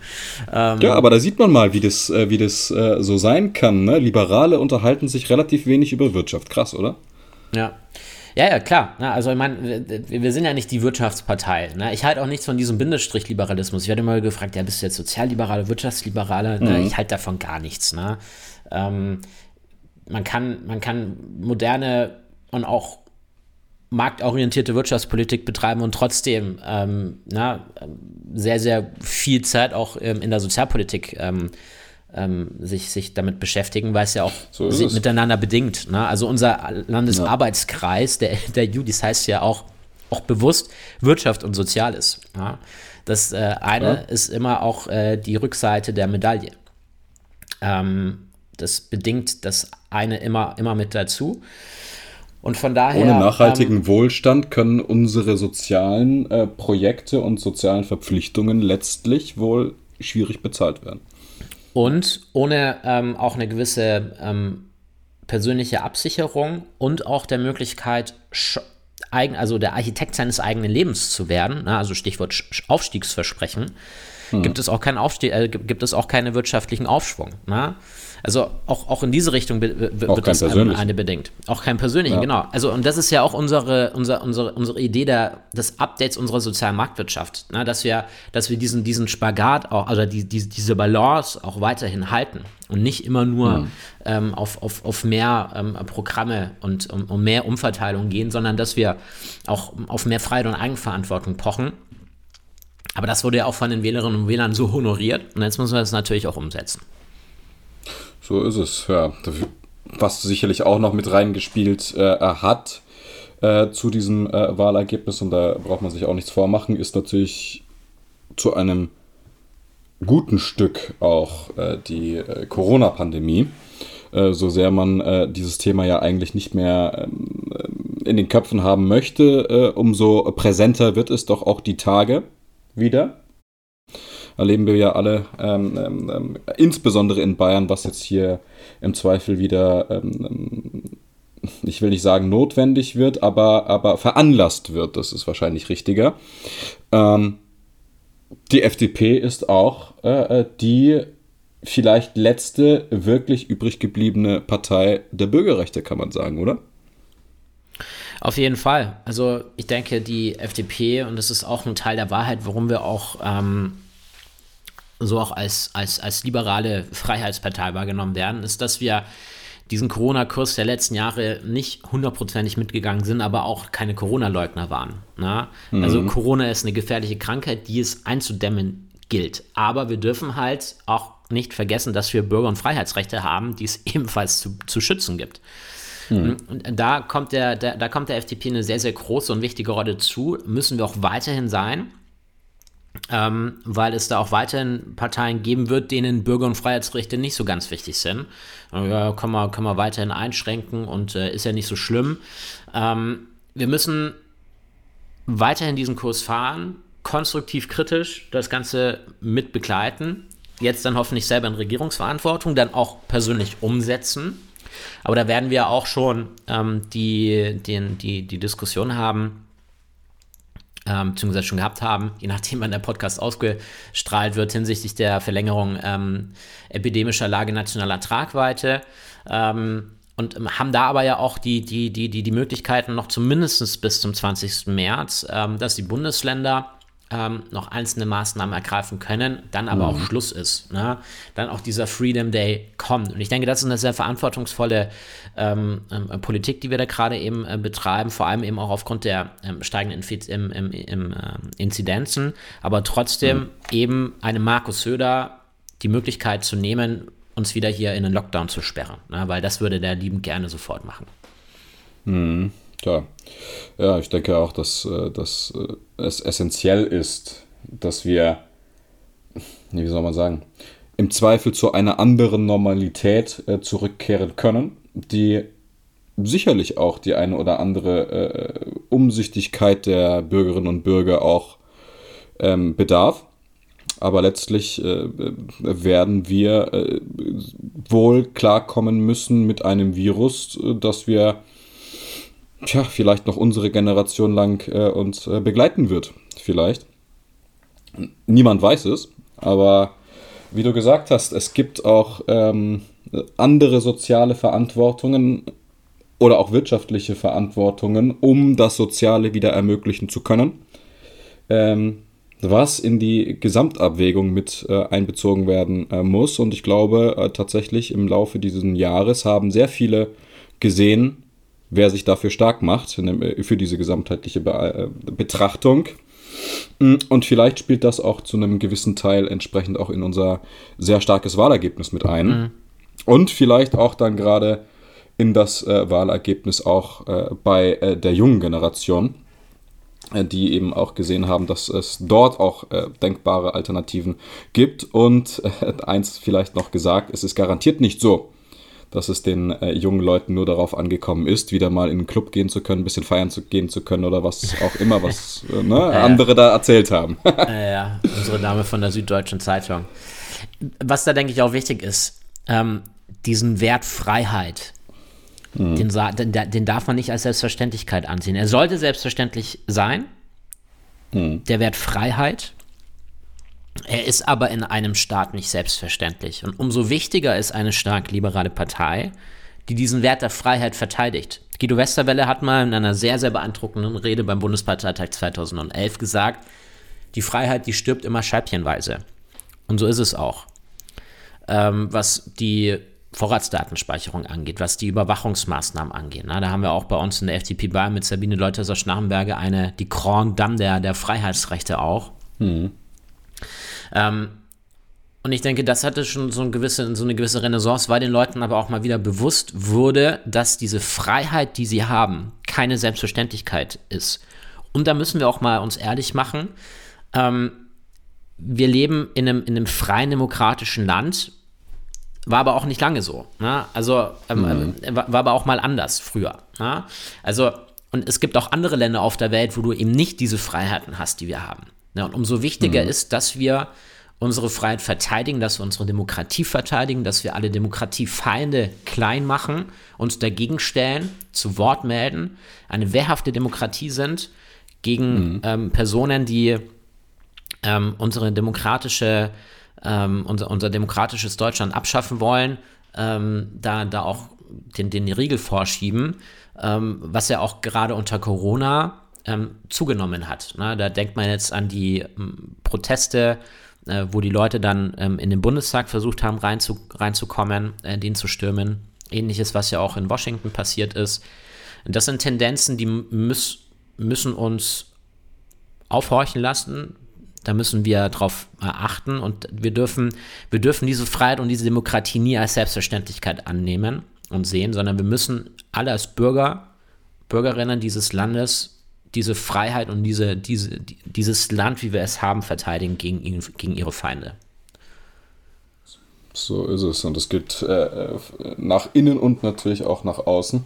Ähm, ja, aber da sieht man mal, wie das, äh, wie das äh, so sein kann. Ne? Liberale unterhalten sich relativ wenig über Wirtschaft. Krass, oder? Ja. Ja, ja, klar. Also, ich meine, wir sind ja nicht die Wirtschaftspartei. Ne? Ich halte auch nichts von diesem Bindestrich-Liberalismus. Ich werde immer gefragt, ja, bist du jetzt Sozialliberale, Wirtschaftsliberale? Ne? Mhm. Ich halte davon gar nichts. Ne? Ähm, man, kann, man kann moderne und auch marktorientierte Wirtschaftspolitik betreiben und trotzdem ähm, na, sehr, sehr viel Zeit auch ähm, in der Sozialpolitik ähm, ähm sich, sich damit beschäftigen, weil es ja auch so miteinander bedingt. Ne? Also unser Landesarbeitskreis, der, der JUDIS heißt ja auch, auch bewusst Wirtschaft und Soziales. Ja? Das äh, eine ja. ist immer auch äh, die Rückseite der Medaille. Ähm, das bedingt das eine immer, immer mit dazu. Und von daher. Ohne nachhaltigen ähm, Wohlstand können unsere sozialen äh, Projekte und sozialen Verpflichtungen letztlich wohl schwierig bezahlt werden. Und ohne ähm, auch eine gewisse ähm, persönliche Absicherung und auch der Möglichkeit, eigen, also der Architekt seines eigenen Lebens zu werden, ne, also Stichwort Aufstiegsversprechen, hm. gibt, es auch keinen Aufstieg, äh, gibt es auch keinen wirtschaftlichen Aufschwung. Ne? Also auch, auch in diese Richtung wird das eine bedingt. Auch kein persönlichen, ja. genau. Also und das ist ja auch unsere, unsere, unsere, unsere Idee der, des Updates unserer sozialen Marktwirtschaft, ne? dass, wir, dass wir diesen, diesen Spagat auch, also die, die, diese Balance auch weiterhin halten und nicht immer nur mhm. ähm, auf, auf, auf mehr ähm, Programme und um, um mehr Umverteilung gehen, sondern dass wir auch auf mehr Freiheit und Eigenverantwortung pochen. Aber das wurde ja auch von den Wählerinnen und Wählern so honoriert und jetzt müssen wir das natürlich auch umsetzen. So ist es, ja. Was sicherlich auch noch mit reingespielt äh, hat äh, zu diesem äh, Wahlergebnis, und da braucht man sich auch nichts vormachen, ist natürlich zu einem guten Stück auch äh, die äh, Corona-Pandemie. Äh, so sehr man dieses Thema ja eigentlich nicht mehr ähm, in den Köpfen haben möchte, umso präsenter wird es doch auch die Tage wieder erleben wir ja alle, ähm, ähm, ähm, insbesondere in Bayern, was jetzt hier im Zweifel wieder, ähm, ähm, ich will nicht sagen notwendig wird, aber, aber veranlasst wird. Das ist wahrscheinlich richtiger. Die FDP ist auch äh, äh, die vielleicht letzte wirklich übrig gebliebene Partei der Bürgerrechte, kann man sagen, oder? Auf jeden Fall. Also ich denke, die FDP, und das ist auch ein Teil der Wahrheit, warum wir auch ähm, so auch als, als, als liberale Freiheitspartei wahrgenommen werden, ist, dass wir diesen Corona-Kurs der letzten Jahre nicht hundertprozentig mitgegangen sind, aber auch keine Corona-Leugner waren. Ne? Mhm. Also Corona ist eine gefährliche Krankheit, die es einzudämmen gilt. Aber wir dürfen halt auch nicht vergessen, dass wir Bürger- und Freiheitsrechte haben, die es ebenfalls zu, zu schützen gibt. Mhm. Und da kommt, der, der, da kommt der FDP eine sehr, sehr große und wichtige Rolle zu. Müssen wir auch weiterhin sein ähm, weil es da auch weiterhin Parteien geben wird, denen Bürger- und Freiheitsrechte nicht so ganz wichtig sind. Ja, kann man, kann man weiterhin einschränken und äh, ist ja nicht so schlimm. Ähm, wir müssen weiterhin diesen Kurs fahren, konstruktiv kritisch das Ganze mit begleiten, jetzt dann hoffentlich selber in Regierungsverantwortung, dann auch persönlich umsetzen. Aber da werden wir auch schon ähm, die, den, die, die Diskussion haben, ähm, beziehungsweise schon gehabt haben, je nachdem wann der Podcast ausgestrahlt wird, hinsichtlich der Verlängerung ähm, epidemischer Lage nationaler Tragweite. Ähm, und haben da aber ja auch die, die, die, die, die Möglichkeiten noch zumindest bis zum 20. März, ähm, dass die Bundesländer ähm, noch einzelne Maßnahmen ergreifen können, dann aber mhm. auch Schluss ist. Ne? Dann auch dieser Freedom Day kommt. Und ich denke, das ist eine sehr verantwortungsvolle ähm, ähm, Politik, die wir da gerade eben äh, betreiben, vor allem eben auch aufgrund der ähm, steigenden Infiz im, im, im, äh, Inzidenzen, aber trotzdem mhm. eben einem Markus Söder die Möglichkeit zu nehmen, uns wieder hier in den Lockdown zu sperren, ne? weil das würde der lieben gerne sofort machen. Mhm. Tja, ja, ich denke auch, dass, äh, dass äh, es essentiell ist, dass wir, wie soll man sagen, im Zweifel zu einer anderen Normalität äh, zurückkehren können, die sicherlich auch die eine oder andere Umsichtigkeit der Bürgerinnen und Bürger auch ähm, bedarf. Aber letztlich werden wir wohl klarkommen müssen mit einem Virus, das wir tja, vielleicht noch unsere Generation lang äh, uns äh, begleiten wird. Vielleicht. Niemand weiß es, aber wie du gesagt hast, es gibt auch ähm, andere soziale Verantwortungen oder auch wirtschaftliche Verantwortungen, um das Soziale wieder ermöglichen zu können. Ähm, was in die Gesamtabwägung mit äh, einbezogen werden äh, muss. Und ich glaube äh, tatsächlich im Laufe dieses Jahres haben sehr viele gesehen, wer sich dafür stark macht, äh, für diese gesamtheitliche äh, Betrachtung. Mm, und vielleicht spielt das auch zu einem gewissen Teil entsprechend auch in unser sehr starkes Wahlergebnis mit ein. Mhm. Und vielleicht auch dann gerade in das äh, Wahlergebnis auch äh, bei äh, der jungen Generation, äh, die eben auch gesehen haben, dass es dort auch denkbare Alternativen gibt. Und eins vielleicht noch gesagt, es ist garantiert nicht so, dass es den äh, jungen Leuten nur darauf angekommen ist, wieder mal in einen Club gehen zu können, ein bisschen feiern zu gehen zu können oder was auch immer, was äh, ne, ja, andere da erzählt haben. ja, ja, unsere Dame von der Süddeutschen Zeitung. Was da, denke ich, auch wichtig ist, ähm, diesen Wert Freiheit, mhm. den, den, den, darf man nicht als Selbstverständlichkeit ansehen. Er sollte selbstverständlich sein, mhm. der Wert Freiheit, er ist aber in einem Staat nicht selbstverständlich. Und umso wichtiger ist eine stark liberale Partei, die diesen Wert der Freiheit verteidigt. Guido Westerwelle hat mal in einer sehr, sehr beeindruckenden Rede beim Bundesparteitag 2011 gesagt, die Freiheit, die stirbt immer scheibchenweise. Und so ist es auch. Ähm, was die Vorratsdatenspeicherung angeht, was die Überwachungsmaßnahmen angeht. Na, da haben wir auch bei uns in der FDP Bayern mit Sabine Leutherer-Schnarrenberger eine, die Grand Dame der, der Freiheitsrechte auch. Mhm. Ähm, und ich denke, das hatte schon so eine, gewisse, so eine gewisse Renaissance, weil den Leuten aber auch mal wieder bewusst wurde, dass diese Freiheit, die sie haben, keine Selbstverständlichkeit ist. Und da müssen wir auch mal uns ehrlich machen. Ähm, wir leben in einem, in einem freien demokratischen Land, war aber auch nicht lange so. Ne? Also ähm, mhm. Äh, war, war, aber auch mal anders früher. Ne? Also, und es gibt auch andere Länder auf der Welt, wo du eben nicht diese Freiheiten hast, die wir haben. Ja, und umso wichtiger mhm. ist, dass wir unsere Freiheit verteidigen, dass wir unsere Demokratie verteidigen, dass wir alle Demokratiefeinde klein machen, uns dagegen stellen, zu Wort melden, eine wehrhafte Demokratie sind gegen mhm. ähm, Personen, die ähm, unsere demokratische, ähm, unser, unser demokratisches Deutschland abschaffen wollen, ähm, da, da auch den, den Riegel vorschieben, ähm, was ja auch gerade unter Corona ähm, zugenommen hat. Ne? Da denkt man jetzt an die ähm, Proteste, äh, wo die Leute dann ähm, in den Bundestag versucht haben reinzu, reinzukommen, äh, den zu stürmen. Ähnliches, was ja auch in Washington passiert ist. Das sind Tendenzen, die müß, müssen uns aufhorchen lassen. Da müssen wir darauf achten und wir dürfen, wir dürfen diese Freiheit und diese Demokratie nie als Selbstverständlichkeit annehmen und sehen, sondern wir müssen alle als Bürger, Bürgerinnen dieses Landes diese Freiheit und diese, diese, dieses Land, wie wir es haben, verteidigen gegen, ihn, gegen ihre Feinde. So ist es. Und es geht äh, nach innen und natürlich auch nach außen.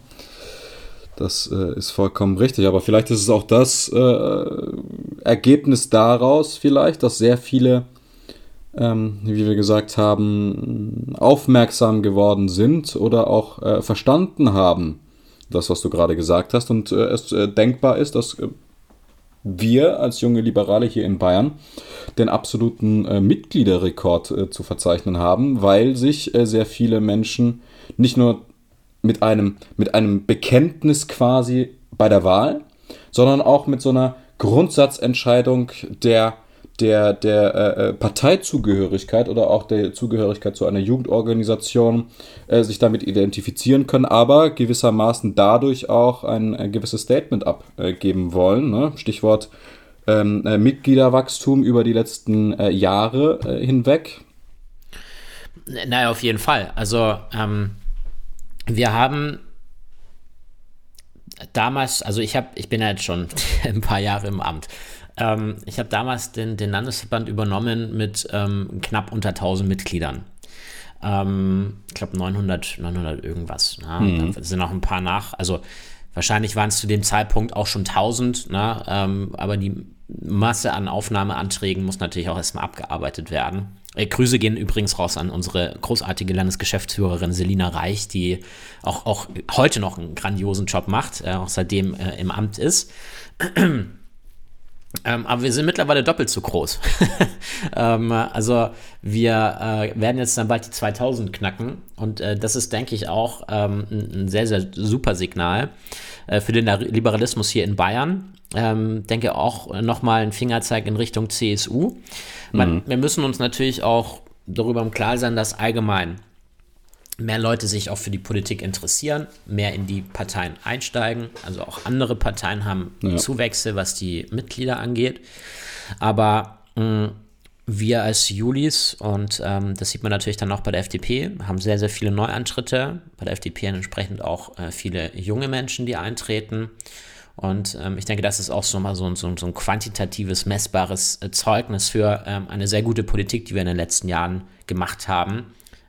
Das äh, ist vollkommen richtig. Aber vielleicht ist es auch das äh, Ergebnis daraus, vielleicht, dass sehr viele, ähm, wie wir gesagt haben, aufmerksam geworden sind oder auch äh, verstanden haben, das, was du gerade gesagt hast, und äh, es äh, denkbar ist, dass äh, wir als junge Liberale hier in Bayern den absoluten äh, Mitgliederrekord äh, zu verzeichnen haben, weil sich äh, sehr viele Menschen nicht nur mit einem, mit einem Bekenntnis quasi bei der Wahl, sondern auch mit so einer Grundsatzentscheidung der der, der äh, äh, Parteizugehörigkeit oder auch der Zugehörigkeit zu einer Jugendorganisation äh, sich damit identifizieren können, aber gewissermaßen dadurch auch ein, ein gewisses Statement abgeben wollen. Ne? Stichwort ähm, äh, Mitgliederwachstum über die letzten äh, Jahre äh, hinweg. Naja, auf jeden Fall. Also ähm, wir haben damals, also ich habe, ich bin ja jetzt schon ein paar Jahre im Amt. Ähm, ich habe damals den, den Landesverband übernommen mit ähm, knapp unter 1000 Mitgliedern. Ähm, ich glaube 900, 900 irgendwas. Ne? Mhm. Da sind noch ein paar nach. Also wahrscheinlich waren es zu dem Zeitpunkt auch schon 1000, ne? Ähm, aber die Masse an Aufnahmeanträgen muss natürlich auch erstmal abgearbeitet werden. Äh, Grüße gehen übrigens raus an unsere großartige Landesgeschäftsführerin Selina Reich, die auch, auch heute noch einen grandiosen Job macht, äh, auch seitdem äh, im Amt ist. Ähm, aber wir sind mittlerweile doppelt so groß. ähm, also wir äh, werden jetzt dann bald die 2000 knacken und äh, das ist, denke ich, auch ähm, ein, sehr, sehr super Signal äh, für den Liberalismus hier in Bayern. Ähm, denke auch nochmal ein Fingerzeig in Richtung CSU. Man, mhm. Wir müssen uns natürlich auch darüber im Klaren sein, dass allgemein mehr Leute sich auch für die Politik interessieren, mehr in die Parteien einsteigen. Also auch andere Parteien haben ja. Zuwächse, was die Mitglieder angeht. Aber mh, mm, wir als Julis, und ähm, das sieht man natürlich dann auch bei der FDP, haben sehr, sehr viele Neuantritte. Bei der FDP entsprechend auch äh, viele junge Menschen, die eintreten. Und ähm, ich denke, das ist auch so mal so, so, so ein quantitatives, messbares äh, Zeugnis für ähm, eine sehr gute Politik, die wir in den letzten Jahren gemacht haben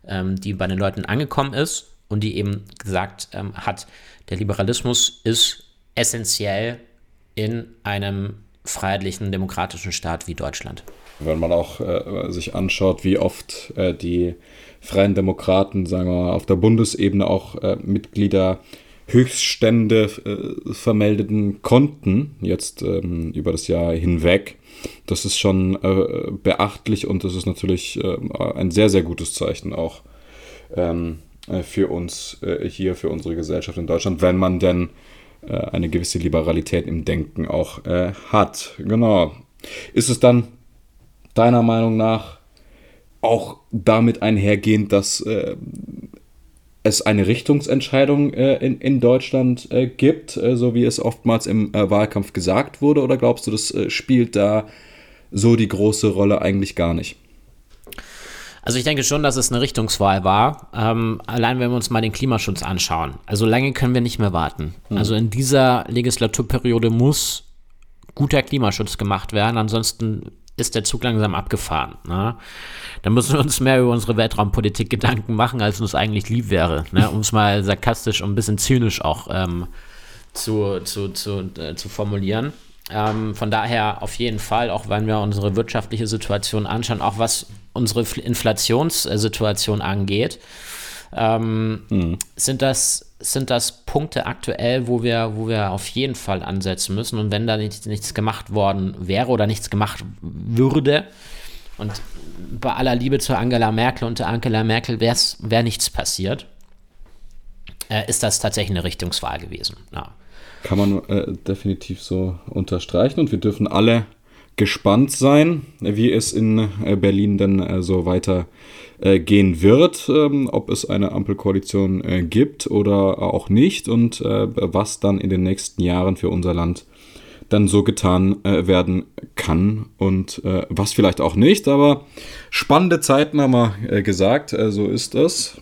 ähm, die bei den Leuten angekommen ist und die eben gesagt ähm, hat, der Liberalismus ist essentiell in einem freiheitlichen, demokratischen Staat wie Deutschland. Wenn man auch äh, sich anschaut, wie oft äh, die Freien Demokraten, sagen wir mal, auf der Bundesebene auch äh, Mitglieder Höchststände äh, vermeldeten konnten, jetzt ähm, über das Jahr hinweg. Das ist schon äh, beachtlich und das ist natürlich äh, ein sehr, sehr gutes Zeichen auch ähm, äh, für uns äh, hier, für unsere Gesellschaft in Deutschland, wenn man denn äh, eine gewisse Liberalität im Denken auch hat. Genau. Ist es dann deiner Meinung nach auch damit einhergehend, dass es eine Richtungsentscheidung äh, in, in Deutschland äh, gibt, äh, so wie es oftmals im äh, Wahlkampf gesagt wurde? Oder glaubst du, das äh, spielt da so die große Rolle eigentlich gar nicht? Also ich denke schon, dass es eine Richtungswahl war. Ähm, allein wenn wir uns mal den Klimaschutz anschauen. Also lange können wir nicht mehr warten. Mhm. Also in dieser Legislaturperiode muss guter Klimaschutz gemacht werden. Ansonsten ist der Zug langsam abgefahren. Ne? Da müssen wir uns mehr über unsere Weltraumpolitik Gedanken machen, als uns eigentlich lieb wäre. Ne? Um es mal sarkastisch und ein bisschen zynisch auch ähm, zu, zu, zu, äh, zu formulieren. Ähm, von daher auf jeden Fall, auch wenn wir unsere wirtschaftliche Situation anschauen, auch was unsere Inflationssituation angeht, ähm, mhm. sind das sind das Punkte aktuell, wo wir, wo wir auf jeden Fall ansetzen müssen. Und wenn da nicht, nichts gemacht worden wäre oder nichts gemacht würde, und bei aller Liebe zu Angela Merkel und Angela Merkel wäre wär nichts passiert, äh, ist das tatsächlich eine Richtungswahl gewesen. Ja. Kann man äh, definitiv so unterstreichen und wir dürfen alle gespannt sein, wie es in Berlin denn so weiter gehen wird, ähm, ob es eine Ampelkoalition gibt oder auch nicht und was dann in den nächsten Jahren für unser Land dann so getan werden kann und was vielleicht auch nicht. Aber spannende Zeiten haben wir gesagt, so ist es.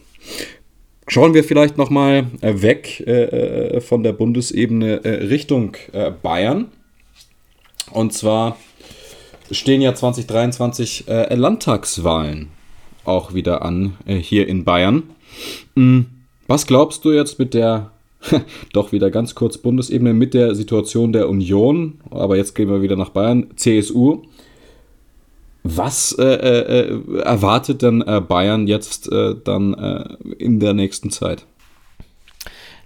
Schauen wir vielleicht nochmal äh, weg äh, äh, von der Bundesebene äh, Richtung äh, Bayern. Und zwar stehen ja 2023 äh, Landtagswahlen auch wieder an hier in Bayern. Hm, was glaubst du jetzt mit der, doch wieder ganz kurz Bundesebene, mit der Situation der Union, aber jetzt gehen wir wieder nach Bayern, CSU, was äh, äh, erwartet denn äh, Bayern jetzt äh, dann äh, in der nächsten Zeit?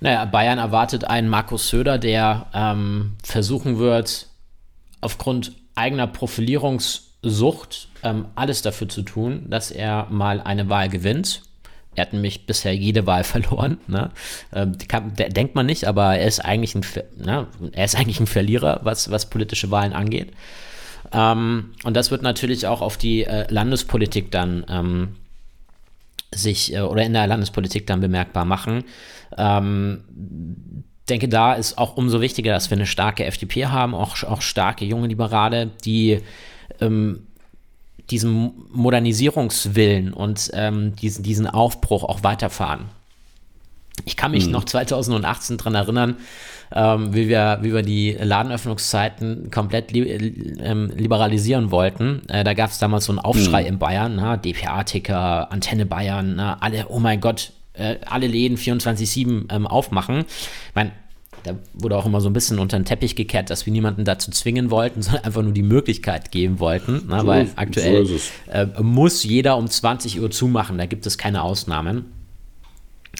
Naja, Bayern erwartet einen Markus Söder, der ähm, versuchen wird, aufgrund eigener Profilierungssucht ähm, alles dafür zu tun, dass er mal eine Wahl gewinnt. Er hat nämlich bisher jede Wahl verloren. Ne? Ähm, kann, denkt man nicht, aber er ist eigentlich ein, ne? er ist eigentlich ein Verlierer, was, was politische Wahlen angeht. Ähm, und das wird natürlich auch auf die äh, Landespolitik dann ähm, sich äh, oder in der Landespolitik dann bemerkbar machen. Ähm, denke, da ist auch umso wichtiger, dass wir eine starke FDP haben, auch, auch starke junge Liberale, die ähm, diesen Modernisierungswillen und ähm, diesen, diesen Aufbruch auch weiterfahren. Ich kann mich hm. noch 2018 daran erinnern, ähm, wie, wir, wie wir die Ladenöffnungszeiten komplett li ähm, liberalisieren wollten. Äh, da gab es damals so einen Aufschrei mhm. in Bayern, ne? DPA-Ticker, Antenne Bayern, ne? alle, oh mein Gott, äh, alle Läden 24-7 ähm, aufmachen. Ich meine, da wurde auch immer so ein bisschen unter den Teppich gekehrt, dass wir niemanden dazu zwingen wollten, sondern einfach nur die Möglichkeit geben wollten. Ne? So, weil aktuell so äh, muss jeder um 20 Uhr zumachen, da gibt es keine Ausnahmen.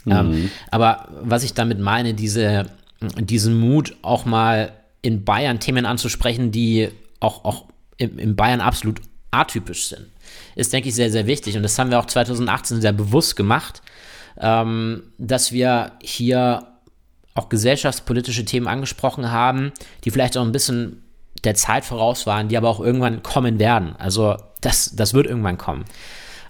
Mhm. Ähm, aber was ich damit meine, diese diesen Mut, auch mal in Bayern Themen anzusprechen, die auch, auch in, in Bayern absolut atypisch sind, ist, denke ich, sehr, sehr wichtig. Und das haben wir auch 2018 sehr bewusst gemacht, ähm, dass wir hier auch gesellschaftspolitische Themen angesprochen haben, die vielleicht auch ein bisschen der Zeit voraus waren, die aber auch irgendwann kommen werden. Also das, das wird irgendwann kommen.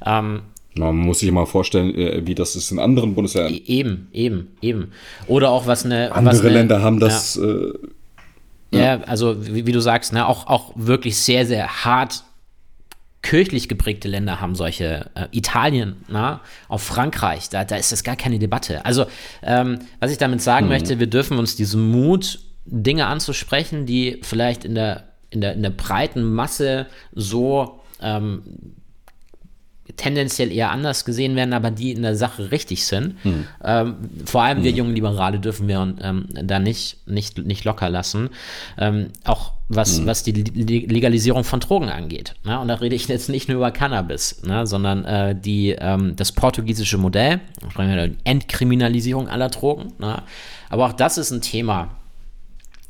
Ähm, man muss sich mal vorstellen, äh, wie das ist in anderen Bundesländern. E-, eben, eben, eben. Oder auch was eine. Andere was eine, Länder haben das. Ja, äh, ja. ja also wie, wie, du sagst, ne, auch, auch wirklich sehr, sehr hart kirchlich geprägte Länder haben solche. Äh, Italien, na, auch Frankreich, da, da ist das gar keine Debatte. Also, ähm, was ich damit sagen mhm. möchte, wir dürfen uns diesen Mut, Dinge anzusprechen, die vielleicht in der, in der, in der breiten Masse so. Ähm, tendenziell eher anders gesehen werden, aber die in der Sache richtig sind. Hm. Ähm, vor allem hm. wir jungen Liberale dürfen wir ähm, da nicht, nicht, nicht locker lassen. Ähm, auch was, hm. was die Legalisierung von Drogen angeht. Ne? Und da rede ich jetzt nicht nur über Cannabis, ne? sondern äh, die, ähm, das portugiesische Modell, Entkriminalisierung aller Drogen. Ne? Aber auch das ist ein Thema,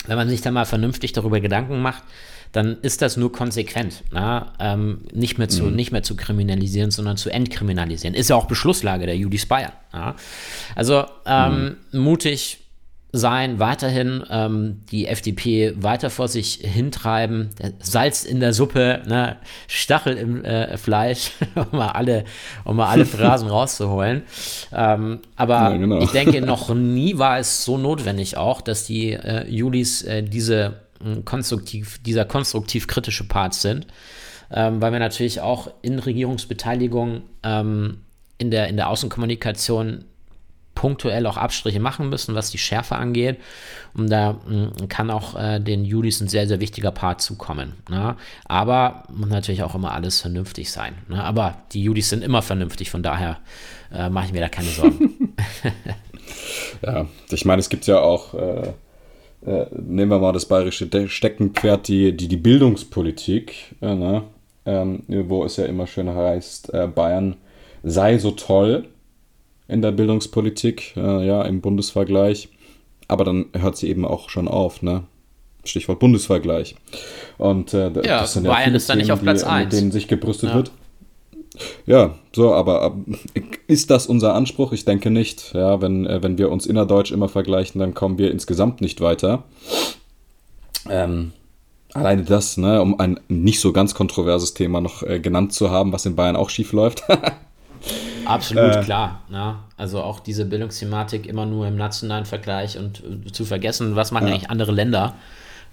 wenn man sich da mal vernünftig darüber Gedanken macht, dann ist das nur konsequent. Na? Ähm, nicht, mehr zu, mhm. nicht mehr zu kriminalisieren, sondern zu entkriminalisieren. Ist ja auch Beschlusslage der Judis Bayern. Ja? Also ähm, mhm. mutig sein, weiterhin ähm, die FDP weiter vor sich hintreiben, Salz in der Suppe, ne? Stachel im äh, Fleisch, um mal alle, um mal alle Phrasen rauszuholen. Ähm, aber ja, genau. ich denke, noch nie war es so notwendig auch, dass die äh, Julis äh, diese konstruktiv, dieser konstruktiv kritische Part sind, ähm, weil wir natürlich auch in Regierungsbeteiligung ähm, in, der, in der Außenkommunikation punktuell auch Abstriche machen müssen, was die Schärfe angeht. Und da mh, kann auch äh, den Julis ein sehr, sehr wichtiger Part zukommen. Ne? Aber muss natürlich auch immer alles vernünftig sein. Ne? Aber die Julis sind immer vernünftig, von daher äh, mache ich mir da keine Sorgen. ja, ich meine, es gibt ja auch äh, äh, nehmen wir mal das bayerische Steckenpferd, die, die, die Bildungspolitik, äh, ne? ähm, wo es ja immer schön heißt, äh, Bayern sei so toll in der Bildungspolitik, äh, ja, im Bundesvergleich. Aber dann hört sie eben auch schon auf, ne? Stichwort Bundesvergleich. Und äh, ja, das sind ja Bayern ist da nicht auf Platz 1. Mit denen sich gebrüstet ja. wird. Ja, so, aber ist das unser Anspruch? Ich denke nicht. Ja, wenn, äh, wenn wir uns innerdeutsch immer vergleichen, dann kommen wir insgesamt nicht weiter. Ähm, Alleine das, ne, um ein nicht so ganz kontroverses Thema noch äh, genannt zu haben, was in Bayern auch schief läuft. Absolut äh, klar. Ja. Also auch diese Bildungsthematik immer nur im nationalen Vergleich und äh, zu vergessen, was machen ja. eigentlich andere Länder.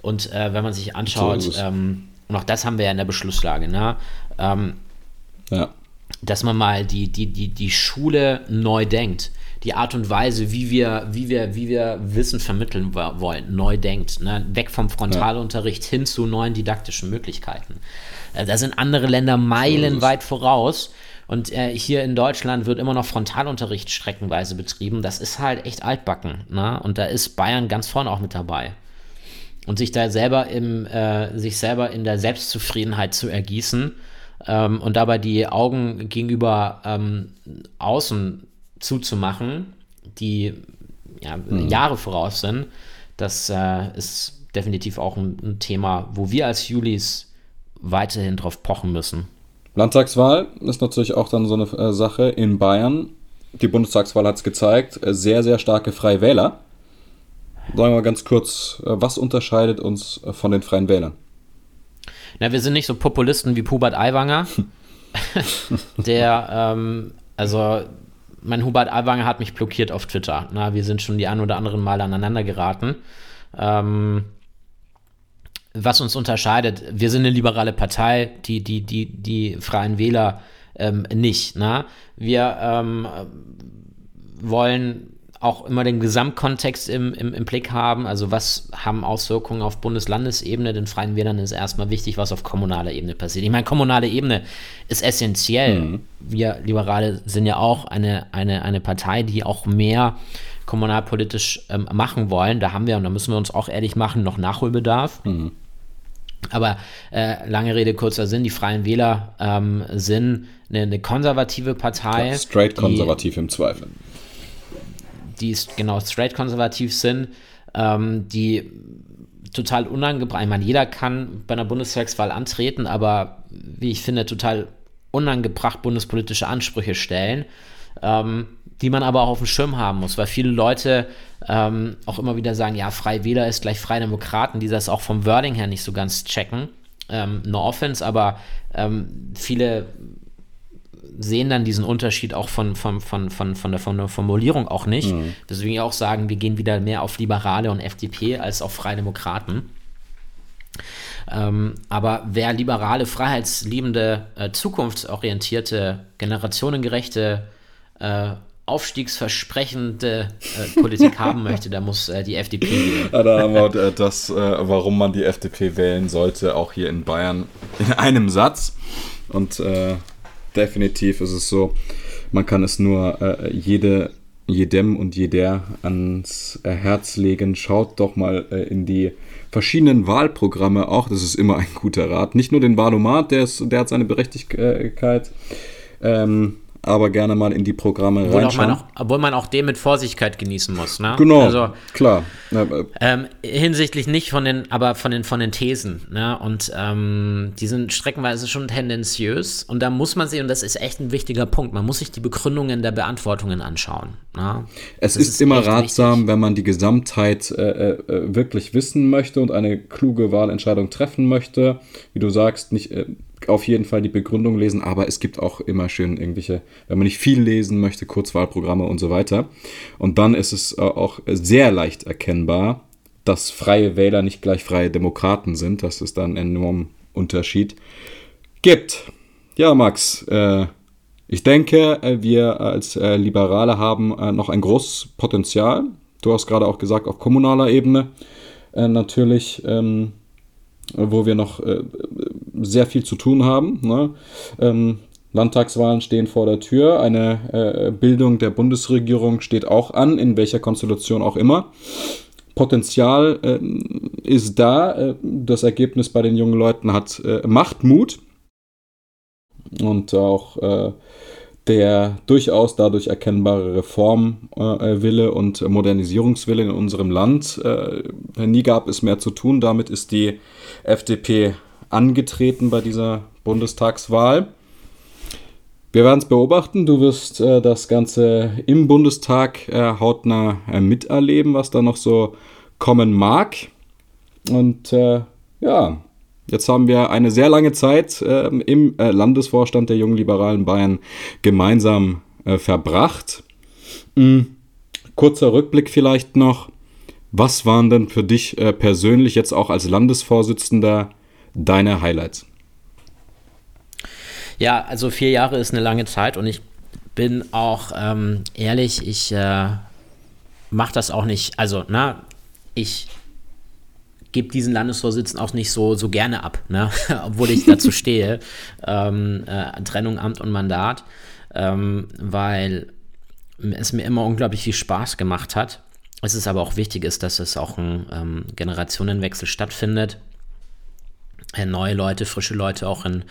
Und äh, wenn man sich anschaut, so ähm, und auch das haben wir ja in der Beschlusslage, ne? Ähm, ja. dass man mal die, die, die, die Schule neu denkt die Art und Weise, wie wir, wie wir, wie wir Wissen vermitteln wollen, neu denkt. Ne? Weg vom Frontalunterricht ja. hin zu neuen didaktischen Möglichkeiten. Äh, da sind andere Länder meilenweit voraus. Und äh, hier in Deutschland wird immer noch Frontalunterricht streckenweise betrieben. Das ist halt echt altbacken. Ne? Und da ist Bayern ganz vorne auch mit dabei. Und sich da selber im, äh, sich selber in der Selbstzufriedenheit zu ergießen ähm, und dabei die Augen gegenüber ähm, außen zuzumachen, die ja, mhm. Jahre voraus sind, das äh, ist definitiv auch ein, ein, Thema, wo wir als Julis weiterhin drauf pochen müssen. Landtagswahl ist natürlich auch dann so eine äh, Sache in Bayern. Die Bundestagswahl hat es gezeigt, äh, sehr, sehr starke Freie Wähler. Sagen wir mal ganz kurz, äh, was unterscheidet uns äh, von den Freien Wählern? Na, wir sind nicht so Populisten wie Hubert Aiwanger, der, ähm, also mein Hubert Aiwanger hat mich blockiert auf Twitter. Na, wir sind schon die ein oder anderen Mal aneinander geraten. Ähm, was uns unterscheidet, wir sind eine liberale Partei, die, die, die, die Freien Wähler ähm, nicht. Na? Wir ähm, wollen auch immer den Gesamtkontext im, im, im Blick haben. Also was haben Auswirkungen auf Bundeslandesebene? Den Freien Wählern ist erstmal wichtig, was auf kommunaler Ebene passiert. Ich meine, kommunale Ebene ist essentiell. Mhm. Wir Liberale sind ja auch eine, eine, eine Partei, die auch mehr kommunalpolitisch ähm, machen wollen. Da haben wir, und da müssen wir uns auch ehrlich machen, noch Nachholbedarf. Mhm. Aber äh, lange Rede, kurzer Sinn, die Freien Wähler ähm, sind eine, eine, konservative Partei. Ja, straight konservativ im Zweifel die genau straight konservativ sind, ähm, die total unangebracht, ich meine, jeder kann bei einer Bundestagswahl antreten, aber wie ich finde, total unangebracht bundespolitische Ansprüche stellen, ähm, die man aber auch auf dem Schirm haben muss, weil viele Leute ähm, auch immer wieder sagen, ja, Freie Wähler ist gleich Freie Demokraten, die das auch vom Wording her nicht so ganz checken. Ähm, no offense, aber ähm, viele sehen dann diesen Unterschied auch von, von, von, von, von, der, von der Formulierung auch nicht. Mhm. Deswegen auch sagen, wir gehen wieder mehr auf Liberale und FDP als auf Freie Demokraten. Ähm, aber wer liberale, freiheitsliebende, äh, zukunftsorientierte, generationengerechte, äh, aufstiegsversprechende äh, Politik haben möchte, der muss äh, die FDP wählen. Ja, da haben wir äh, das, äh, warum man die FDP wählen sollte, auch hier in Bayern in einem Satz. Und äh, definitiv ist es so. Man kann es nur äh, jede, jedem und jeder ans äh, Herz legen. Schaut doch mal äh, in die verschiedenen Wahlprogramme auch. Das ist immer ein guter Rat. Nicht nur den Wahlomat, der, der hat seine Berechtigkeit. Ähm, aber gerne mal in die Programme obwohl reinschauen. Man auch, obwohl man auch den mit Vorsichtigkeit genießen muss. Ne? Genau, also, klar. Ähm, hinsichtlich nicht von den, aber von den, von den Thesen. Ne? Und ähm, die sind streckenweise schon tendenziös. Und da muss man sich, und das ist echt ein wichtiger Punkt, man muss sich die Begründungen der Beantwortungen anschauen. Ne? Es ist, ist, immer ratsam, wichtig. wenn man die Gesamtheit äh, äh, wirklich wissen möchte und eine kluge Wahlentscheidung treffen möchte. Wie du sagst, nicht. Äh, auf jeden Fall die Begründung lesen, aber es gibt auch immer schön irgendwelche, wenn man nicht viel lesen möchte, Kurzwahlprogramme und so weiter. Und dann ist es äh, auch sehr leicht erkennbar, dass freie Wähler nicht gleich freie Demokraten sind, dass es dann einen enormen Unterschied gibt. Ja, Max, äh, ich denke, äh, wir als äh, Liberale haben äh, noch ein großes Potenzial. Du hast gerade auch gesagt, auf kommunaler Ebene äh, natürlich. Ähm, wo wir noch äh, sehr viel zu tun haben. Ne? Ähm, Landtagswahlen stehen vor der Tür. Eine äh, Bildung der Bundesregierung steht auch an, in welcher Konstellation auch immer. Potenzial äh, ist da. Äh, das Ergebnis bei den jungen Leuten hat äh, macht Mut. Und auch äh, der durchaus dadurch erkennbare Reformwille und Modernisierungswille in unserem Land. nie gab es mehr zu tun. Damit ist die FDP angetreten bei dieser Bundestagswahl. Wir werden es beobachten. Du wirst äh, das Ganze im Bundestag äh, hautnah äh, miterleben, was da noch so kommen mag. Und äh, ja, Jetzt haben wir eine sehr lange Zeit äh, im äh, Landesvorstand der Jungen Liberalen Bayern gemeinsam äh, verbracht. Mhm. Kurzer Rückblick vielleicht noch. Was waren denn für dich äh, persönlich jetzt auch als Landesvorsitzender deine Highlights? Ja, also vier Jahre ist eine lange Zeit und ich bin auch ähm, ehrlich, ich äh, mache das auch nicht, also na, ich gebe diesen Landesvorsitzenden auch nicht so, so gerne ab, ne? obwohl ich dazu stehe, ähm, äh, Trennung Amt und Mandat, ähm, weil es mir immer unglaublich viel Spaß gemacht hat. Es ist aber auch wichtig ist, dass es auch ein ähm, Generationenwechsel stattfindet. Äh, neue Leute, frische Leute auch in,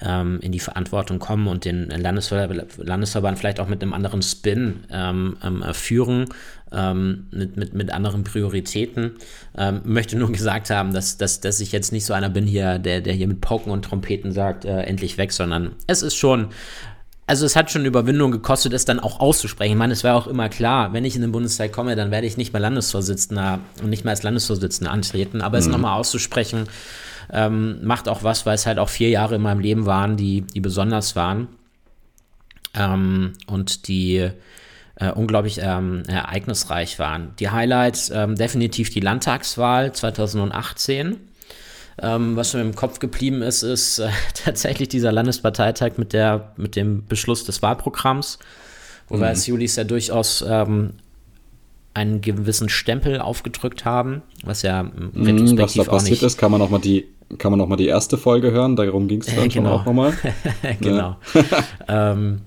ähm, in die Verantwortung kommen und den Landesver Landesverband vielleicht auch mit einem anderen Spin ähm, ähm, führen, ähm, mit, mit, mit anderen Prioritäten. Ähm, möchte nur gesagt haben, dass, dass, dass ich jetzt nicht so einer bin hier, der, der hier mit Pauken und Trompeten sagt, äh, endlich weg, sondern es ist schon also es hat schon Überwindung gekostet, es dann auch auszusprechen. Ich meine, es war auch immer klar, wenn ich in den Bundestag komme, dann werde ich nicht mehr Landesvorsitzender und nicht mehr als Landesvorsitzender antreten. Aber mhm. es nochmal auszusprechen, ähm, macht auch was, weil es halt auch vier Jahre in meinem Leben waren, die, die besonders waren. Ähm, und die äh, unglaublich ähm, ereignisreich waren. Die Highlights ähm, definitiv die Landtagswahl 2018 ähm, was mir im Kopf geblieben ist, ist äh, tatsächlich dieser Landesparteitag mit, der, mit dem Beschluss des Wahlprogramms, wo mhm. als Julis ja durchaus ähm, einen gewissen Stempel aufgedrückt haben, was ja retrospektiv was da passiert ist, kann man noch mal die kann man noch mal die erste Folge hören, darum ging es dann genau. schon auch nochmal. genau. ähm,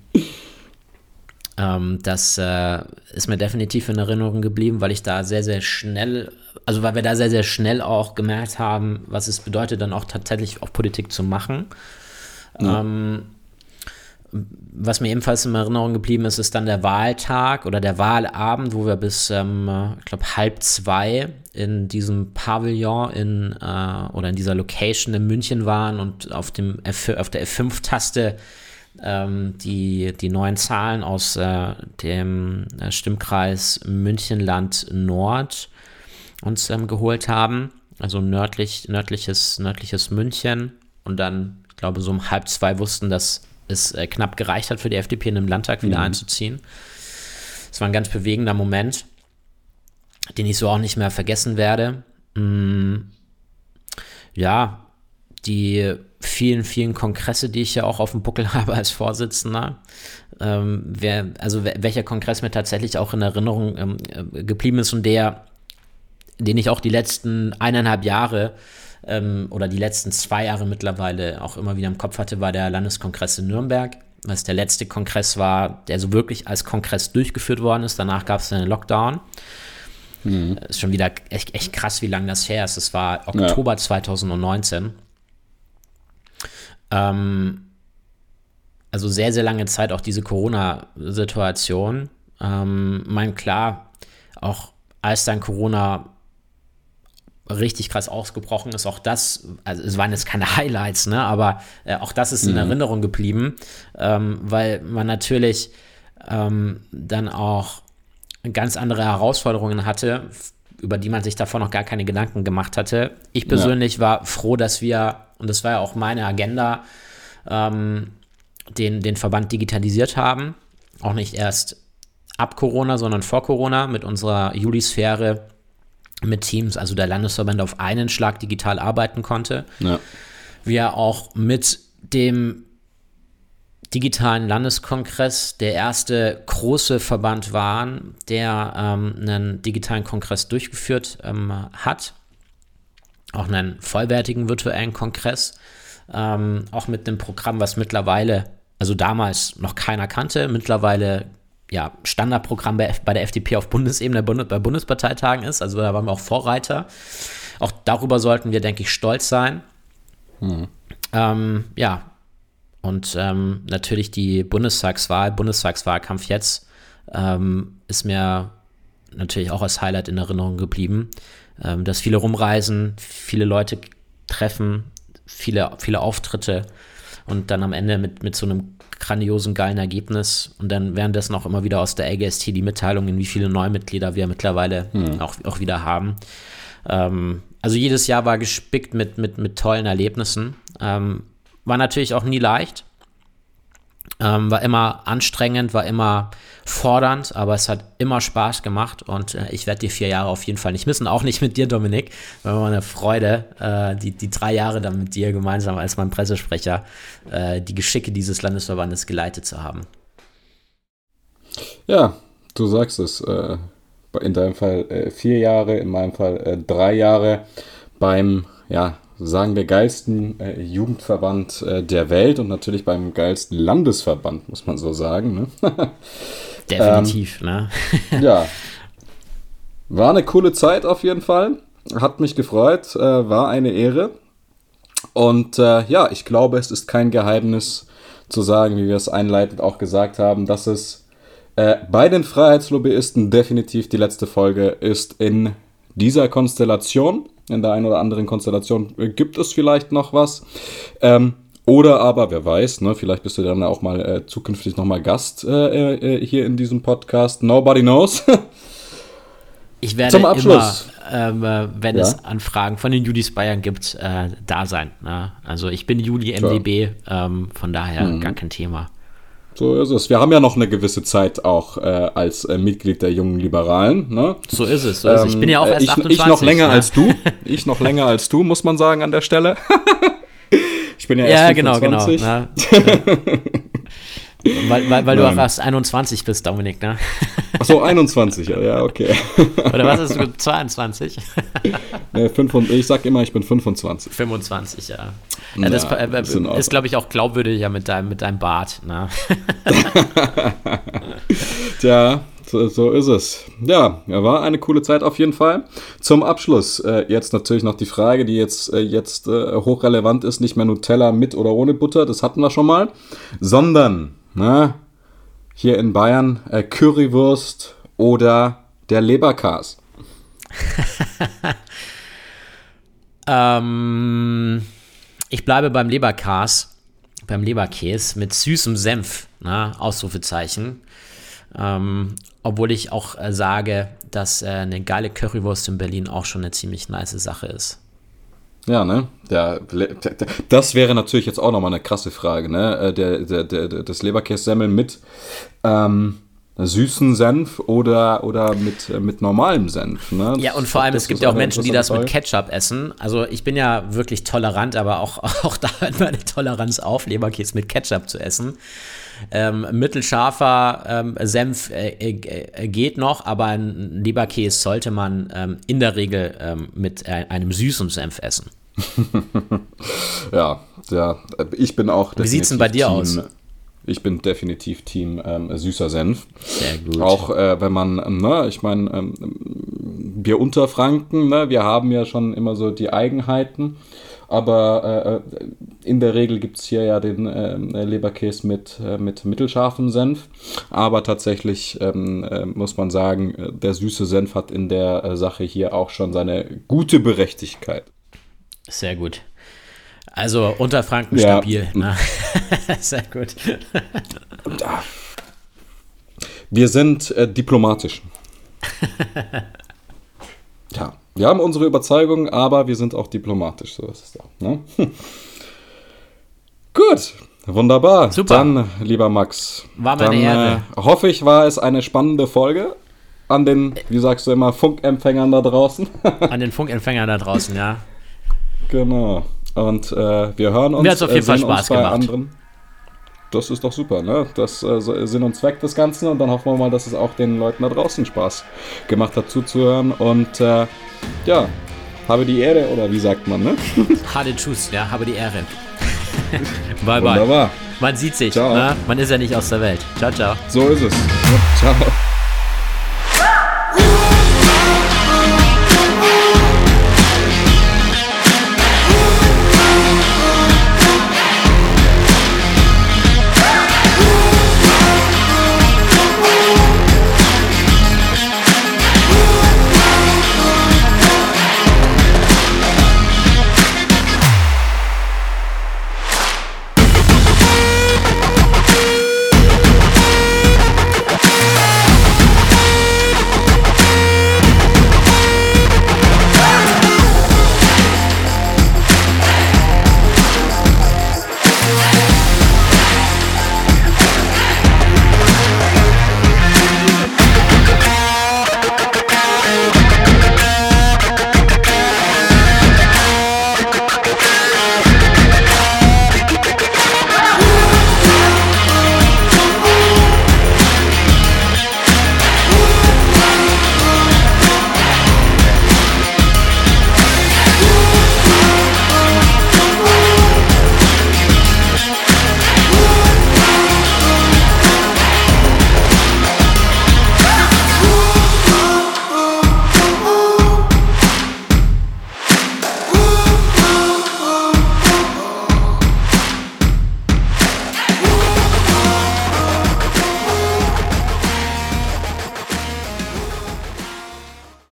ähm, das äh, ist mir definitiv in Erinnerung geblieben, weil ich da sehr, sehr schnell, also weil wir da sehr, sehr schnell auch gemerkt haben, was es bedeutet, dann auch tatsächlich auch Politik zu machen. Ja. Ähm, was mir ebenfalls in Erinnerung geblieben ist, ist dann der Wahltag oder der Wahlabend, wo wir bis, ähm, ich glaube, halb zwei in diesem Pavillon in, äh, oder in dieser Location in München waren und auf, dem F auf der F5-Taste ähm, die, die neuen Zahlen aus äh, dem äh, Stimmkreis Münchenland Nord uns ähm, geholt haben. Also nördlich, nördliches, nördliches München. Und dann, ich glaube, so um halb zwei wussten, dass es äh, knapp gereicht hat für die FDP in den Landtag wieder mhm. einzuziehen. Es war ein ganz bewegender Moment, den ich so auch nicht mehr vergessen werde. Mm, ja, die vielen, vielen Kongresse, die ich ja auch auf dem Buckel habe als Vorsitzender. Ähm, wer, also welcher Kongress mir tatsächlich auch in Erinnerung ähm, äh, geblieben ist und der, den ich auch die letzten eineinhalb Jahre ähm, oder die letzten zwei Jahre mittlerweile auch immer wieder im Kopf hatte, war der Landeskongress in Nürnberg. Was der letzte Kongress war, der so wirklich als Kongress durchgeführt worden ist. Danach gab es einen Lockdown. Mhm. Ist schon wieder echt, echt krass, wie lange das her ist. Es war Oktober ja. 2019. Ähm, also sehr, sehr lange Zeit auch diese Corona-Situation. Ähm, mein klar, auch als dann Corona richtig krass ausgebrochen ist, auch das, also es waren jetzt keine Highlights, ne, aber äh, auch das ist in mhm. Erinnerung geblieben, ähm, weil man natürlich ähm, dann auch ganz andere Herausforderungen hatte, über die man sich davor noch gar keine Gedanken gemacht hatte. Ich persönlich ja. war froh, dass wir, und das war ja auch meine Agenda, ähm, den, den Verband digitalisiert haben. Auch nicht erst ab Corona, sondern vor Corona mit unserer Juli-Sphäre mit Teams, also der Landesverband auf einen Schlag digital arbeiten konnte. Ja. Wir auch mit dem digitalen Landeskongress der erste große Verband waren, der ähm, einen digitalen Kongress durchgeführt ähm, hat. Auch einen vollwertigen virtuellen Kongress. Ähm, auch mit einem Programm, was mittlerweile, also damals noch keiner kannte, mittlerweile ja, Standardprogramm bei, bei der FDP auf Bundesebene bei Bundesparteitagen ist. Also da waren wir auch Vorreiter. Auch darüber sollten wir, denke ich, stolz sein. Mhm. Ähm, ja, und ähm, natürlich die Bundestagswahl, Bundestagswahlkampf jetzt ähm, ist mir natürlich auch als Highlight in Erinnerung geblieben, ähm, dass viele rumreisen, viele Leute treffen, viele, viele Auftritte und dann am Ende mit, mit so einem grandiosen, geilen Ergebnis und dann währenddessen auch immer wieder aus der AGST die Mitteilungen, wie viele Neumitglieder wir mittlerweile mhm. auch, auch wieder haben. Ähm, also jedes Jahr war gespickt mit, mit, mit tollen Erlebnissen. Ähm, war natürlich auch nie leicht. Ähm, war immer anstrengend, war immer fordernd, aber es hat immer Spaß gemacht und äh, ich werde die vier Jahre auf jeden Fall nicht missen. Auch nicht mit dir, Dominik. War eine Freude, äh, die, die drei Jahre dann mit dir gemeinsam als mein Pressesprecher äh, die Geschicke dieses Landesverbandes geleitet zu haben. Ja, du sagst es. Äh, in deinem Fall äh, vier Jahre, in meinem Fall äh, drei Jahre beim, ja, sagen wir, geilsten äh, Jugendverband äh, der Welt und natürlich beim geilsten Landesverband, muss man so sagen. Ne? Definitiv, ähm, ne? ja. War eine coole Zeit auf jeden Fall. Hat mich gefreut, äh, war eine Ehre. Und äh, ja, ich glaube, es ist kein Geheimnis zu sagen, wie wir es einleitend auch gesagt haben, dass es äh, bei den Freiheitslobbyisten definitiv die letzte Folge ist in dieser Konstellation. In der einen oder anderen Konstellation gibt es vielleicht noch was. Ähm, oder aber, wer weiß, ne, vielleicht bist du dann auch mal äh, zukünftig nochmal Gast äh, äh, hier in diesem Podcast. Nobody knows. ich werde Zum Abschluss. immer, ähm, wenn ja? es Anfragen von den Judis Bayern gibt, äh, da sein. Ne? Also ich bin Juli MDB, ähm, von daher mhm. gar kein Thema. So ist es. Wir haben ja noch eine gewisse Zeit auch äh, als äh, Mitglied der jungen Liberalen. Ne? So ist es. So ist ähm, Ich bin ja auch erst ich, 28. Ich noch länger ne? als du. Ich noch länger als du, muss man sagen an der Stelle. ich bin ja erst ja, genau, 25. genau. weil weil, weil du auch erst 21 bist, Dominik, ne? Achso, 21, ja, okay. Oder was ist du, 22? nee, 5, ich sag immer, ich bin 25. 25, ja. ja das ja, äh, ist, ist glaube ich, auch glaubwürdiger mit deinem, mit deinem Bart. Ne? Tja, so, so, ist es. Ja, war eine coole Zeit auf jeden Fall. Zum Abschluss äh, jetzt natürlich noch die Frage, die jetzt, äh, jetzt äh, hochrelevant ist, nicht mehr Nutella mit oder ohne Butter, das hatten wir schon mal, sondern na, hier in Bayern äh, Currywurst oder der Leberkas. ähm, ich bleibe beim Leberkas, beim Leberkäse mit süßem Senf, na, Ausrufezeichen. Ähm, obwohl ich auch äh, sage, dass äh, eine geile Currywurst in Berlin auch schon eine ziemlich nice Sache ist. Ja, ne? Der, der, das wäre natürlich jetzt auch nochmal eine krasse Frage, ne? Äh, der, der, der, das Leberkässemmel mit ähm, süßen Senf oder, oder mit, äh, mit normalem Senf. Ne? Ja, und vor allem, es gibt ja auch Menschen, die das mit Ketchup essen. Also ich bin ja wirklich tolerant, aber auch, auch da hört meine Toleranz auf, Leberkäse mit Ketchup zu essen. Ähm, mittelscharfer ähm, Senf äh, äh, geht noch, aber ein Leberkäse sollte man ähm, in der Regel ähm, mit äh, einem süßen Senf essen. ja, ja, ich bin auch. Wie sieht es denn bei dir Team, aus? Ich bin definitiv Team ähm, süßer Senf. Sehr gut. Auch äh, wenn man, ne, ich meine, ähm, wir Unterfranken, ne, wir haben ja schon immer so die Eigenheiten. Aber äh, äh in der Regel gibt es hier ja den äh, Leberkäse mit, äh, mit mittelscharfem Senf. Aber tatsächlich ähm, äh, muss man sagen, äh, der süße Senf hat in der Sache hier auch schon seine gute Berechtigkeit. Sehr gut. Also Unterfranken ja. stabil. Ne? Sehr gut. Wir sind diplomatisch. Wir haben unsere Überzeugung, aber wir sind auch diplomatisch. So ist es auch. Ne? Gut, wunderbar. Super. Dann, lieber Max, war meine dann, Ehre. Äh, hoffe ich, war es eine spannende Folge an den, wie sagst du immer, Funkempfängern da draußen. an den Funkempfängern da draußen, ja. Genau. Und äh, wir hören uns. Mir hat es auf jeden äh, Fall Spaß gemacht. Anderen. Das ist doch super, ne? Das äh, Sinn und Zweck des Ganzen und dann hoffen wir mal, dass es auch den Leuten da draußen Spaß gemacht hat zuzuhören und äh, ja, habe die Ehre oder wie sagt man, ne? Hade Tschüss, ja, habe die Ehre. bye bye. Wunderbar. Man sieht sich, ciao. Ne? man ist ja nicht aus der Welt. Ciao, ciao. So ist es. ciao.